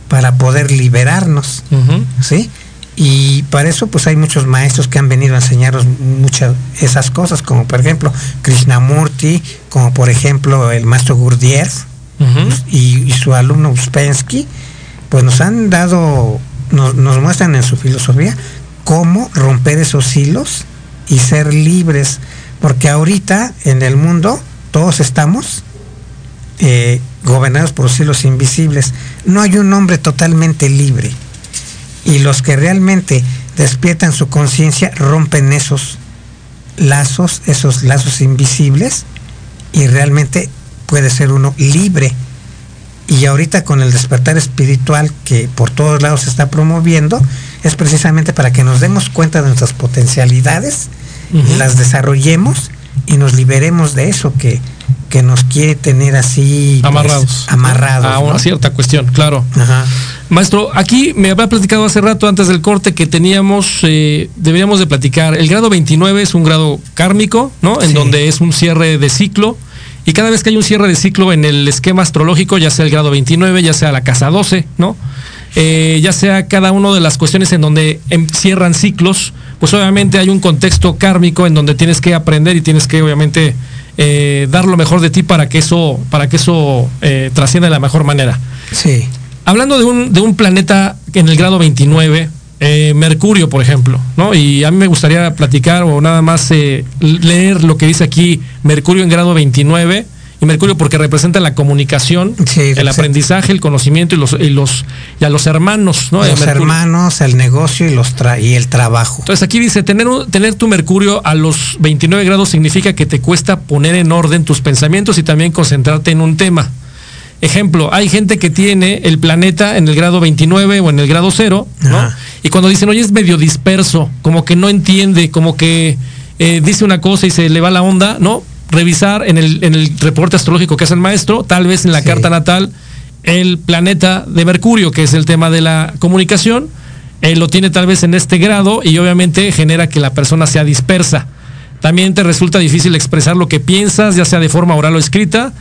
para poder liberarnos. ¿Sí? Y para eso pues hay muchos maestros que han venido a enseñaros muchas esas cosas, como por ejemplo Krishnamurti, como por ejemplo el maestro Gurdjieff y, su alumno Uspensky, pues nos han dado, nos, muestran en su filosofía cómo romper esos hilos y ser libres, porque ahorita en el mundo todos estamos eh, gobernados por los hilos invisibles. No hay un hombre totalmente libre y los que realmente despiertan su conciencia rompen esos lazos, esos lazos invisibles y realmente puede ser uno libre. Y ahorita con el despertar espiritual que por todos lados se está promoviendo, es precisamente para que nos demos cuenta de nuestras potencialidades, las desarrollemos y nos liberemos de eso que, que nos quiere tener así pues, amarrados. amarrados. A una cierta cuestión, claro. Maestro, aquí me había platicado hace rato antes del corte que teníamos, eh, deberíamos de platicar, el grado 29 es un grado kármico, ¿no? En donde es un cierre de ciclo. Y cada vez que hay un cierre de ciclo en el esquema astrológico, ya sea el grado 29, ya sea la casa 12, ¿no? Eh, ya sea cada una de las cuestiones en donde em, cierran ciclos, pues obviamente hay un contexto kármico en donde tienes que aprender y tienes que obviamente eh, dar lo mejor de ti para que eso, para que eso eh, trascienda de la mejor manera. Sí. Hablando de un, de un planeta en el grado 29, eh, Mercurio, por ejemplo, ¿no? Y a mí me gustaría platicar o nada más leer lo que dice aquí Mercurio en grado 29 y Mercurio porque representa la comunicación, el aprendizaje, el conocimiento y los y los y a los hermanos, ¿no? Los hermanos, el negocio y los y el trabajo. Entonces aquí dice tener tener tu Mercurio a los 29 grados significa que te cuesta poner en orden tus pensamientos y también concentrarte en un tema. Ejemplo, hay gente que tiene el planeta en el grado 29 o en el grado 0, ¿no? Ajá. Y cuando dicen, oye, es medio disperso, como que no entiende, como que eh, dice una cosa y se le va la onda, ¿no? Revisar en el, en el reporte astrológico que hace el maestro, tal vez en la Sí. carta natal, el planeta de Mercurio, que es el tema de la comunicación, eh, lo tiene tal vez en este grado y obviamente genera que la persona sea dispersa. También te resulta difícil expresar lo que piensas, ya sea de forma oral o escrita.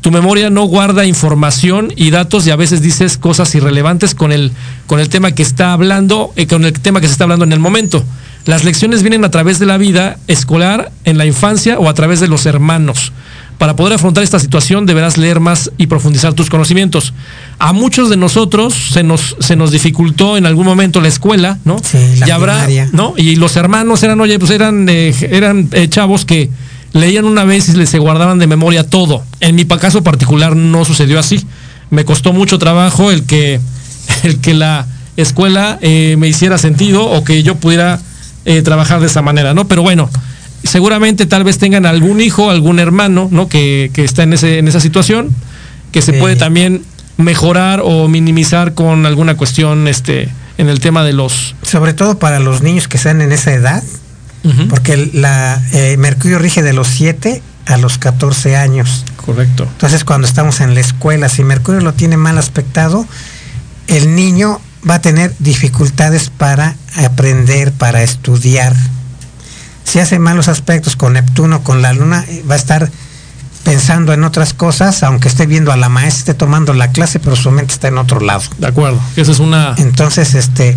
Tu memoria no guarda información y datos y a veces dices cosas irrelevantes con el, con el tema que está hablando, eh, con el tema que se está hablando en el momento. Las lecciones vienen a través de la vida escolar, en la infancia o a través de los hermanos. Para poder afrontar esta situación deberás leer más y profundizar tus conocimientos. A muchos de nosotros se nos, se nos dificultó en algún momento la escuela, ¿no? Sí, la y habrá. ¿no? Y los hermanos eran, oye, pues eran, eh, eran eh, chavos que leían una vez y se guardaban de memoria todo. En mi caso particular no sucedió así. Me costó mucho trabajo el que, el que la escuela eh, me hiciera sentido o que yo pudiera eh, trabajar de esa manera, ¿no? Pero bueno, seguramente tal vez tengan algún hijo, algún hermano, ¿no? Que, que está en, ese, en esa situación, que se Sí. puede también mejorar o minimizar con alguna cuestión este, en el tema de los... Sobre todo para los niños que están en esa edad, porque la eh, Mercurio rige de los 7 a los 14 años. Correcto. Entonces, cuando estamos en la escuela, si Mercurio lo tiene mal aspectado, el niño va a tener dificultades para aprender, para estudiar. Si hace malos aspectos con Neptuno, con la Luna, eh, va a estar pensando en otras cosas, aunque esté viendo a la maestra, esté tomando la clase, pero su mente está en otro lado. De acuerdo. Esa es una... Entonces, este,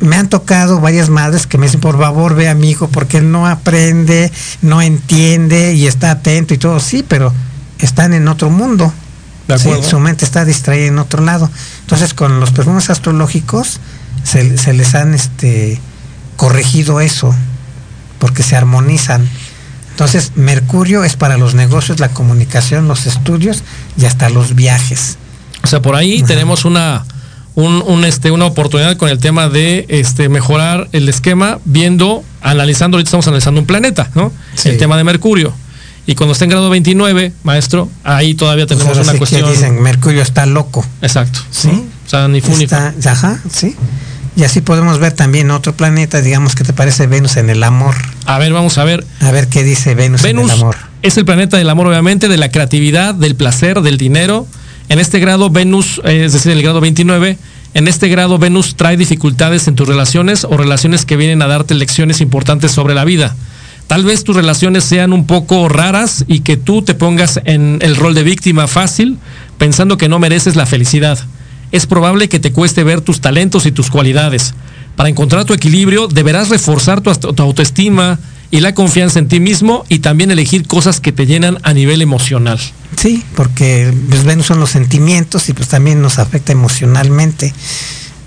me han tocado varias madres que me dicen, por favor, ve a mi hijo, porque él no aprende, no entiende y está atento y todo. Sí, pero están en otro mundo. Sí, su mente está distraída en otro lado. Entonces, con los perfumes astrológicos se, se les han este, corregido eso, porque se armonizan. Entonces, Mercurio es para los negocios, la comunicación, los estudios y hasta los viajes. O sea, por ahí tenemos una, un, un, este, una oportunidad con el tema de este, mejorar el esquema, viendo, analizando, ahorita estamos analizando un planeta, ¿no? Sí. El tema de Mercurio. Y cuando está en grado 29, maestro, ahí todavía Pues tenemos una que cuestión. dicen, Mercurio está loco. Exacto. Sí. ¿no? O sea, ni fu ajá, sí. Y así podemos ver también otro planeta, digamos, que te parece Venus en el amor? A ver, vamos a ver. A ver qué dice Venus, Venus en el amor. es el planeta del amor, obviamente, de la creatividad, del placer, del dinero. En este grado, Venus, eh, es decir, en el grado 29, en este grado, Venus trae dificultades en tus relaciones o relaciones que vienen a darte lecciones importantes sobre la vida. Tal vez tus relaciones sean un poco raras y que tú te pongas en el rol de víctima fácil, pensando que no mereces la felicidad. Es probable que te cueste ver tus talentos y tus cualidades. Para encontrar tu equilibrio, deberás reforzar tu, autoestima y la confianza en ti mismo y también elegir cosas que te llenan a nivel emocional. Sí, porque pues, Venus son los sentimientos y pues también nos afecta emocionalmente.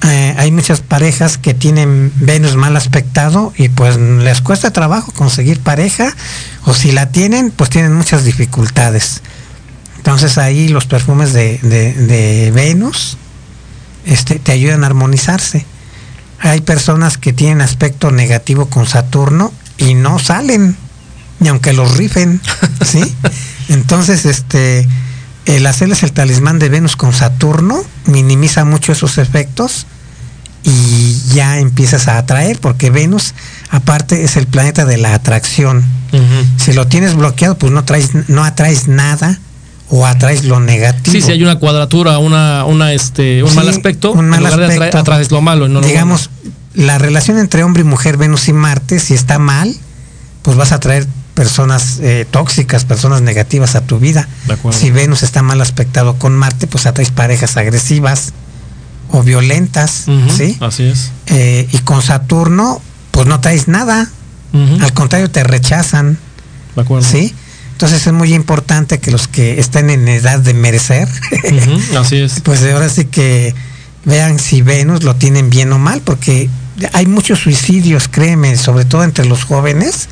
Eh, hay muchas parejas que tienen Venus mal aspectado y pues les cuesta trabajo conseguir pareja o si la tienen pues tienen muchas dificultades. Entonces ahí los perfumes de, de- de Venus este, te ayudan a armonizarse. Hay personas que tienen aspecto negativo con Saturno y no salen, ni aunque los rifen, ¿sí? Entonces, este, el hacerles el talismán de Venus con Saturno minimiza mucho esos efectos y ya empiezas a atraer, porque Venus, aparte, es el planeta de la atracción. Si lo tienes bloqueado, pues no traes, no atraes nada o atraes lo negativo. Sí, si hay una cuadratura, una, una este, un Sí, mal aspecto, un mal en lugar de atraer- aspecto. atraes lo malo. No lo digamos, la relación entre hombre y mujer, Venus y Marte, si está mal, pues vas a traer personas eh, tóxicas, personas negativas a tu vida. Si Venus está mal aspectado con Marte, pues atraes parejas agresivas o violentas, ¿sí? Así es. Eh, y con Saturno, pues no traes nada. Al contrario, te rechazan, De acuerdo. ¿sí? Entonces es muy importante que los que estén en edad de merecer, Ujú, Así es. pues ahora sí que vean si Venus lo tienen bien o mal, porque hay muchos suicidios, créeme, sobre todo entre los jóvenes,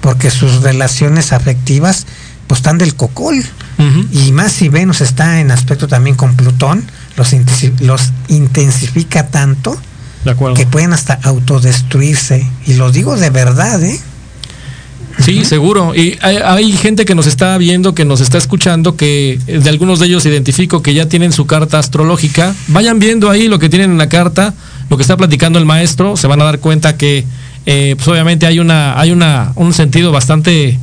porque sus relaciones afectivas pues están del cocol. Y más si Venus está en aspecto también con Plutón, los, los intensifica tanto De que pueden hasta autodestruirse. Y lo digo de verdad, ¿eh? Sí, seguro. Y hay, gente que nos está viendo, que nos está escuchando, que de algunos de ellos identifico que ya tienen su carta astrológica. Vayan viendo ahí lo que tienen en la carta, lo que está platicando el maestro, se van a dar cuenta que eh, pues obviamente hay una, hay una, un sentido bastante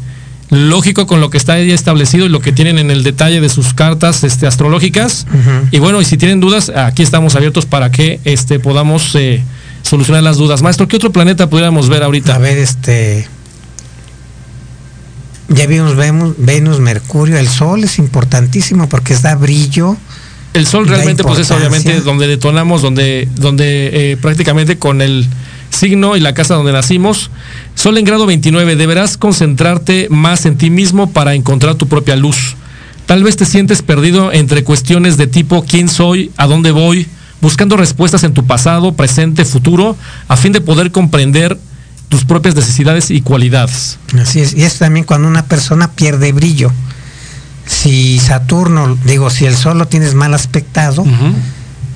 lógico con lo que está ya establecido y lo que tienen en el detalle de sus cartas este, astrológicas. Y bueno, y si tienen dudas, aquí estamos abiertos para que este, podamos eh, solucionar las dudas. Maestro, ¿qué otro planeta pudiéramos ver ahorita? A ver, este. Ya vimos Venus, Mercurio, el Sol es importantísimo porque da brillo. El Sol realmente pues es obviamente donde detonamos, donde, donde eh, prácticamente con el signo y la casa donde nacimos. Sol en grado 29, deberás concentrarte más en ti mismo para encontrar tu propia luz. Tal vez te sientes perdido entre cuestiones de tipo quién soy, a dónde voy, buscando respuestas en tu pasado, presente, futuro, a fin de poder comprender tus propias necesidades y cualidades. Así es, y es también cuando una persona pierde brillo. Si Saturno, digo, si el Sol lo tienes mal aspectado,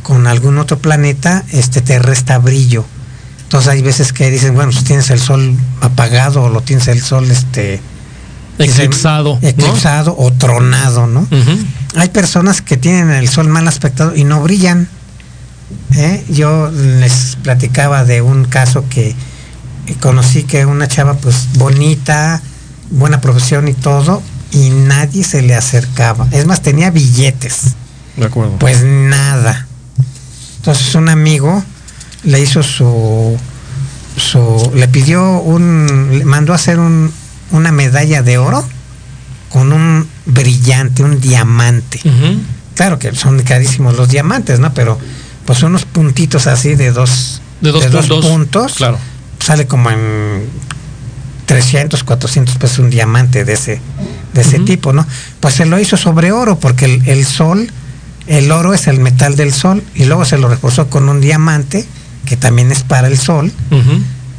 con algún otro planeta, este te resta brillo. Entonces hay veces que dicen, bueno, si tienes el sol apagado o lo tienes el sol este eclipsado, eclipsado o tronado, ¿no? Hay personas que tienen el sol mal aspectado y no brillan. ¿eh? Yo les platicaba de un caso que conocí que una chava pues bonita, buena profesión y todo, y nadie se le acercaba. Es más, tenía billetes. De acuerdo. Pues nada. Entonces un amigo le hizo su, su le pidió un, le mandó a hacer un, una medalla de oro con un brillante, un diamante. Claro que son carísimos los diamantes, ¿no? Pero pues unos puntitos así de dos, de dos, puntos, claro. sale como en 300, 400 pesos un diamante de ese, de ese tipo, ¿no? Pues se lo hizo sobre oro porque el, el sol, el oro es el metal del sol y luego se lo reforzó con un diamante que también es para el sol,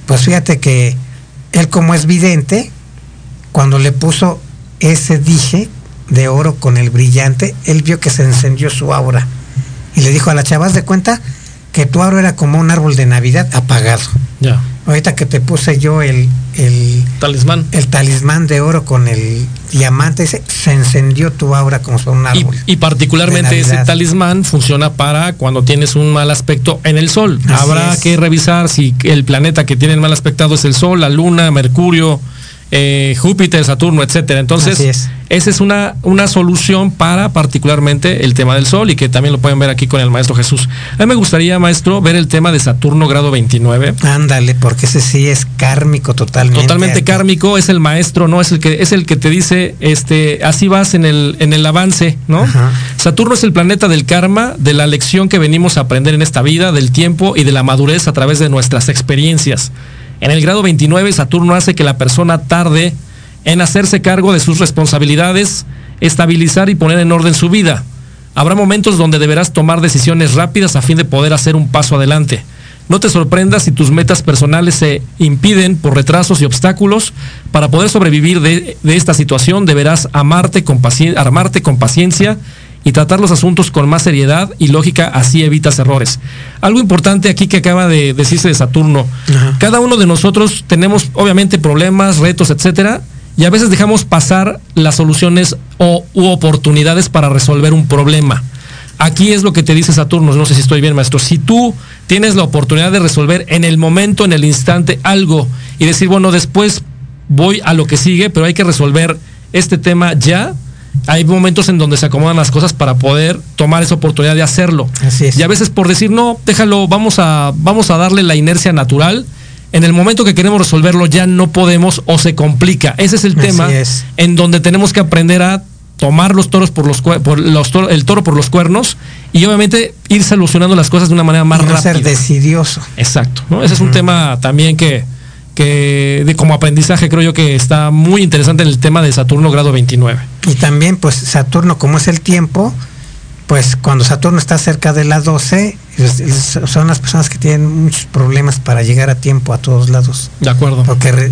pues fíjate que él como es vidente, cuando le puso ese dije de oro con el brillante, él vio que se encendió su aura. Y le dijo a la chava, de cuenta que tu aura era como un árbol de Navidad apagado. Ya. Ahorita que te puse yo el, talismán. El talismán de oro con el diamante, se, se encendió tu aura como si un árbol. Y, particularmente ese talismán funciona para cuando tienes un mal aspecto en el sol. Habrá que revisar si el planeta que tiene el mal aspecto es el sol, la luna, Mercurio, eh, Júpiter, Saturno, etcétera. Entonces, esa es una, una solución para particularmente el tema del Sol y que también lo pueden ver aquí con el maestro Jesús. A mí me gustaría, maestro, ver el tema de Saturno grado 29. Ándale, porque ese sí es kármico totalmente. Totalmente kármico, es el maestro, ¿no? Es el que, es el que te dice, este, así vas en el, en el avance, ¿no? Saturno es el planeta del karma, de la lección que venimos a aprender en esta vida, del tiempo y de la madurez a través de nuestras experiencias. En el grado 29, Saturno hace que la persona tarde en hacerse cargo de sus responsabilidades, estabilizar y poner en orden su vida. Habrá momentos donde deberás tomar decisiones rápidas a fin de poder hacer un paso adelante. No te sorprendas si tus metas personales se impiden por retrasos y obstáculos. Para poder sobrevivir de, esta situación deberás amarte con armarte con paciencia y tratar los asuntos con más seriedad y lógica, así evitas errores. Algo importante aquí que acaba de decirse de Saturno. Cada uno de nosotros tenemos obviamente problemas, retos, etcétera, y a veces dejamos pasar las soluciones o u oportunidades para resolver un problema. Aquí es lo que te dice Saturno, no sé si estoy bien, maestro. Si tú tienes la oportunidad de resolver en el momento, en el instante, algo y decir, bueno, después voy a lo que sigue, pero hay que resolver este tema ya, hay momentos en donde se acomodan las cosas para poder tomar esa oportunidad de hacerlo. Así es. Y a veces por decir, no, déjalo, vamos a, vamos a darle la inercia natural. En el momento que queremos resolverlo ya no podemos o se complica. Ese es el tema en donde tenemos que aprender a tomar los toros por los, por los el toro por los cuernos y obviamente ir solucionando las cosas de una manera más rápida. ser decidioso. Exacto. Ese es un tema también que, que de, como aprendizaje creo yo que está muy interesante en el tema de Saturno grado 29. Y también pues Saturno como es el tiempo, pues cuando Saturno está cerca de la 12, son las personas que tienen muchos problemas para llegar a tiempo a todos lados. De acuerdo. Porque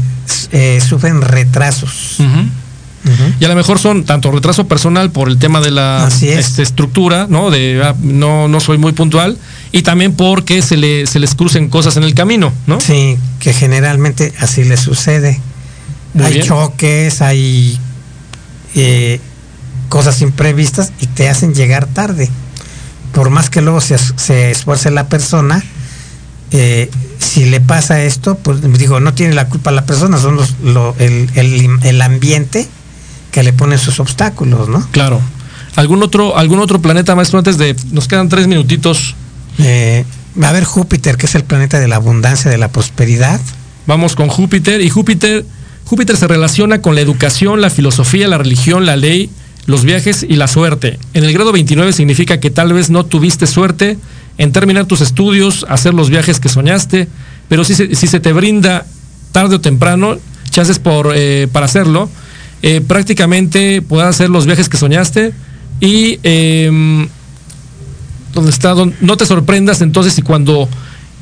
eh, sufren retrasos. Y a lo mejor son tanto retraso personal por el tema de la este, estructura, ¿no? De ah, no, no soy muy puntual, y también porque se, le, se les crucen cosas en el camino, ¿no? Sí, que generalmente así les sucede. hay choques, hay eh, cosas imprevistas y te hacen llegar tarde. Por más que luego se, esfuerce la persona, eh, si le pasa esto, pues digo, no tiene la culpa la persona, son los, el, el, ambiente que le pone sus obstáculos, ¿no? Claro. ¿Algún otro, algún otro planeta, maestro, antes de... Nos quedan tres minutitos. Eh, a ver Júpiter, que es el planeta de la abundancia, de la prosperidad. Vamos con Júpiter. Y Júpiter, Júpiter se relaciona con la educación, la filosofía, la religión, la ley, los viajes y la suerte. En el grado 29 significa que tal vez no tuviste suerte en terminar tus estudios, hacer los viajes que soñaste, pero si se, si se te brinda tarde o temprano chances por, eh, para hacerlo, eh, prácticamente puedas hacer los viajes que soñaste y em, donde está, no te sorprendas entonces si cuando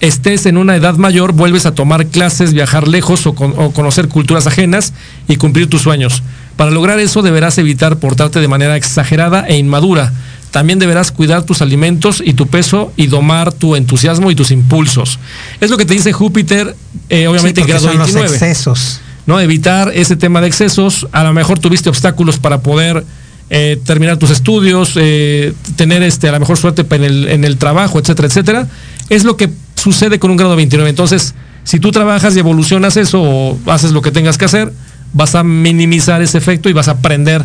estés en una edad mayor vuelves a tomar clases, viajar lejos o, o, conocer culturas ajenas y cumplir tus sueños. Para lograr eso deberás evitar portarte de manera exagerada e inmadura. También deberás cuidar tus alimentos y tu peso y domar tu entusiasmo y tus impulsos. Es lo que te dice Júpiter, eh, obviamente en grado 29. excesos. ¿No? Evitar ese tema de excesos. A lo mejor tuviste obstáculos para poder eh, terminar tus estudios, eh, tener este, a lo mejor suerte en el, en el trabajo, etcétera, etcétera. Es lo que sucede con un grado 29. Entonces, si tú trabajas y evolucionas eso o haces lo que tengas que hacer, vas a minimizar ese efecto y vas a aprender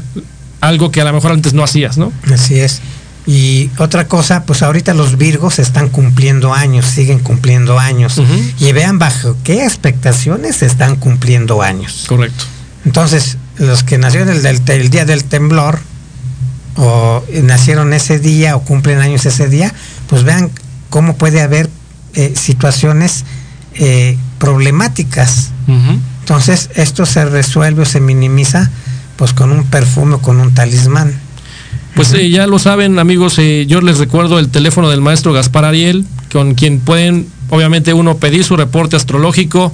algo que a lo mejor antes no hacías, ¿no? Así es. Y otra cosa, pues ahorita los Virgos están cumpliendo años, siguen cumpliendo años. Y vean bajo qué expectaciones están cumpliendo años. Correcto. Entonces, los que nacieron el, día del temblor, o nacieron ese día, o cumplen años ese día, pues vean cómo puede haber eh, situaciones eh, problemáticas. Entonces, esto se resuelve o se minimiza pues con un perfume o con un talismán. Pues eh, ya lo saben amigos, eh, yo les recuerdo el teléfono del maestro Gaspar Ariel, con quien pueden obviamente uno pedir su reporte astrológico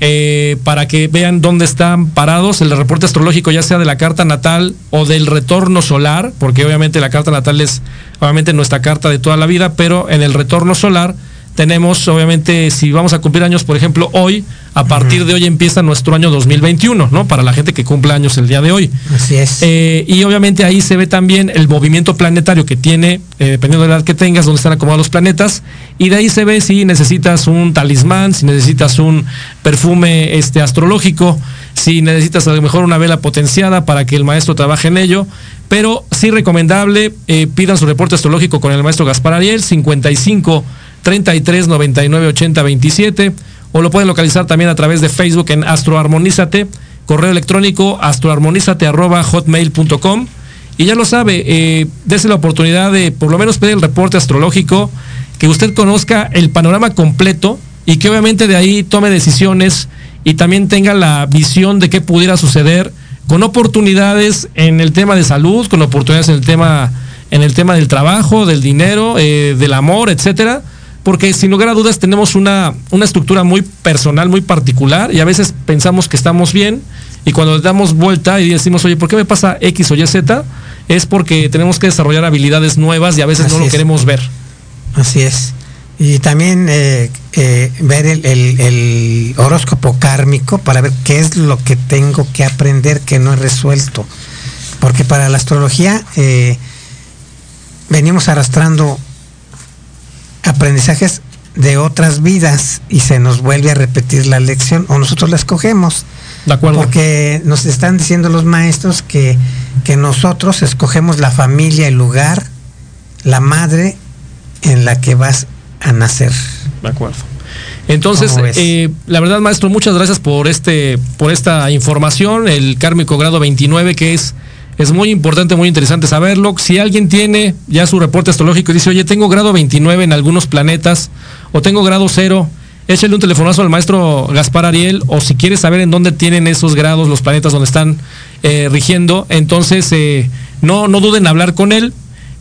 eh, para que vean dónde están parados, el reporte astrológico ya sea de la carta natal o del retorno solar, porque obviamente la carta natal es obviamente nuestra carta de toda la vida, pero en el retorno solar tenemos, obviamente, si vamos a cumplir años, por ejemplo, hoy, a partir de hoy empieza nuestro año 2021, ¿no? Para la gente que cumple años el día de hoy. Así es. Eh, y obviamente ahí se ve también el movimiento planetario que tiene, eh, dependiendo de la edad que tengas, donde están acomodados los planetas. Y de ahí se ve si necesitas un talismán, si necesitas un perfume este, astrológico, si necesitas a lo mejor una vela potenciada para que el maestro trabaje en ello. Pero sí recomendable, eh, pidan su reporte astrológico con el maestro Gaspar Ariel, 55 33 99 80 27 o lo pueden localizar también a través de Facebook en Astroarmonízate, correo electrónico astroarmonízate arroba hotmail.com y ya lo sabe, eh, dése la oportunidad de por lo menos pedir el reporte astrológico, que usted conozca el panorama completo y que obviamente de ahí tome decisiones y también tenga la visión de qué pudiera suceder con oportunidades en el tema de salud, con oportunidades en el tema en el tema del trabajo, del dinero, eh, del amor, etcétera porque sin lugar a dudas tenemos una, una estructura muy personal, muy particular, y a veces pensamos que estamos bien, y cuando le damos vuelta y decimos, oye, ¿por qué me pasa X o Y, Z? Es porque tenemos que desarrollar habilidades nuevas y a veces no lo queremos ver. Así es. Y también eh, eh, ver el, el, horóscopo kármico para ver qué es lo que tengo que aprender que no he resuelto. Porque para la astrología eh, venimos arrastrando aprendizajes de otras vidas y se nos vuelve a repetir la lección o nosotros la escogemos. De acuerdo. Porque nos están diciendo los maestros que, que nosotros escogemos la familia, el lugar, la madre en la que vas a nacer. De acuerdo. Entonces, eh, la verdad, maestro, muchas gracias por este, por esta información, el kármico grado 29, que es es muy importante, muy interesante saberlo. Si alguien tiene ya su reporte astrológico y dice, oye, tengo grado 29 en algunos planetas o tengo grado 0, échale un telefonazo al maestro Gaspar Ariel o si quiere saber en dónde tienen esos grados los planetas donde están eh, rigiendo, entonces eh, no, no duden en hablar con él.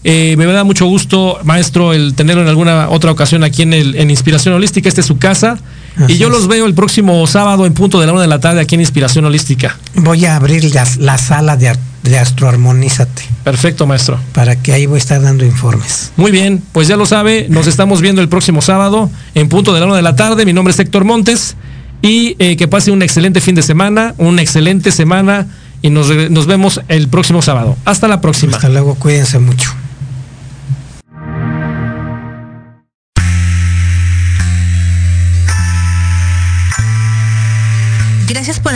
Eh, me da mucho gusto, maestro, el tenerlo en alguna otra ocasión aquí en, el, en Inspiración Holística. Esta es su casa. Y yo los veo el próximo sábado en punto de la una de la tarde aquí en Inspiración Holística. Voy a abrir la, sala de, de Astroarmonízate. Perfecto, maestro. Para que ahí voy a estar dando informes. Muy bien, pues ya lo sabe, nos estamos viendo el próximo sábado en punto de la una de la tarde. Mi nombre es Héctor Montes y eh, que pase un excelente fin de semana, una excelente semana y nos, nos vemos el próximo sábado. Hasta la próxima. Hasta luego, cuídense mucho.